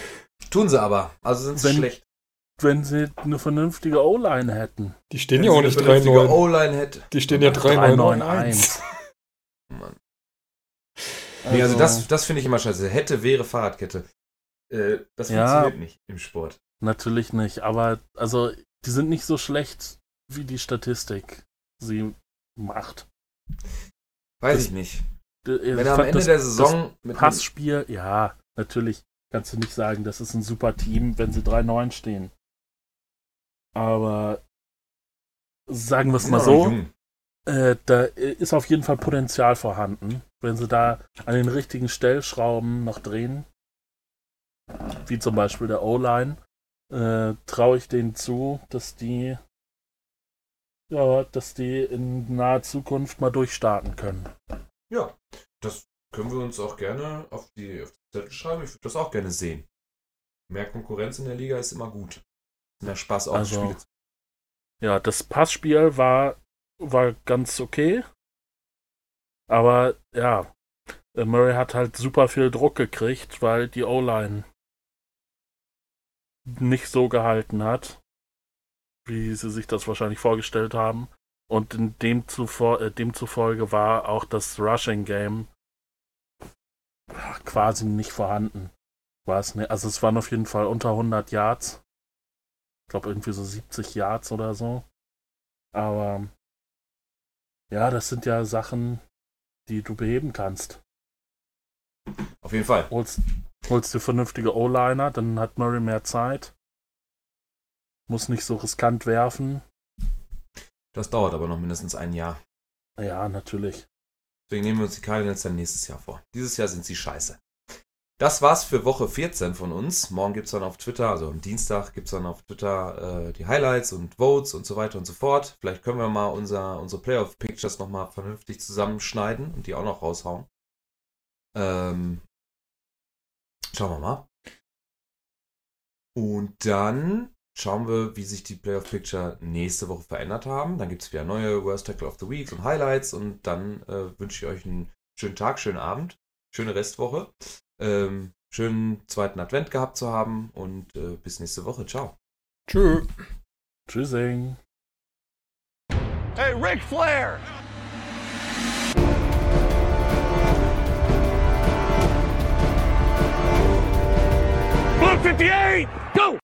Tun sie aber. Also sind sie Wenn- schlecht. wenn sie eine vernünftige O-Line hätten. Die stehen Wenn ja sie auch eine nicht vernünftige 3-9. O-Line hätte. Die stehen ja 3-9-1. 3-9-1. Mann. Nee, also das, das finde ich immer scheiße. Hätte, wäre Fahrradkette. Äh, das Ja. funktioniert nicht im Sport. Natürlich nicht, aber also die sind nicht so schlecht, wie die Statistik sie macht. Weiß Das- ich nicht. Ich Wenn er am Ende das der Saison mit Passspiel, ja, natürlich kannst du nicht sagen, das ist ein super Team, wenn sie 3-9 stehen. Aber sagen wir es mal so, äh, da ist auf jeden Fall Potenzial vorhanden, wenn sie da an den richtigen Stellschrauben noch drehen, wie zum Beispiel der O-Line, äh, traue ich denen zu, dass die ja, dass die in naher Zukunft mal durchstarten können. Ja, das können wir uns auch gerne auf die, auf die Zettel schreiben. Ich würde das auch gerne sehen. Mehr Konkurrenz in der Liga ist immer gut. Mehr Spaß auch Also- Spiele zu Ja, das Passspiel war, war ganz okay. Aber ja, äh, Murray hat halt super viel Druck gekriegt, weil die O-Line nicht so gehalten hat, wie sie sich das wahrscheinlich vorgestellt haben. Und in dem zuvor, äh, demzufolge war auch das Rushing Game quasi nicht vorhanden. War es ne? Also es waren auf jeden Fall unter 100 Yards. Ich glaube irgendwie so 70 Yards oder so. Aber ja, das sind ja Sachen, die du beheben kannst. Auf jeden Fall. Holst, holst dir vernünftige O-Liner, dann hat Murray mehr Zeit. Muss nicht so riskant werfen. Das dauert aber noch mindestens ein Jahr. Ja, natürlich. Deswegen nehmen wir uns die Cardinals dann nächstes Jahr vor. Dieses Jahr sind sie scheiße. Das war's für Woche 14 von uns. Morgen gibt's dann auf Twitter, also am Dienstag gibt's dann auf Twitter äh, die Highlights und Votes und so weiter und so fort. Vielleicht können wir mal unser, unsere Playoff-Pictures nochmal vernünftig zusammenschneiden und die auch noch raushauen. Ähm, schauen wir mal. Und dann schauen wir, wie sich die Playoff-Picture nächste Woche verändert haben. Dann gibt's wieder neue Worst Tackle of the Week und Highlights und dann äh, wünsche ich euch einen schönen Tag, schönen Abend, schöne Restwoche. Ähm, schönen zweiten Advent gehabt zu haben und äh, bis nächste Woche. Ciao. Tschö. Tschüssing. Hey, Ric Flair! Blue 58!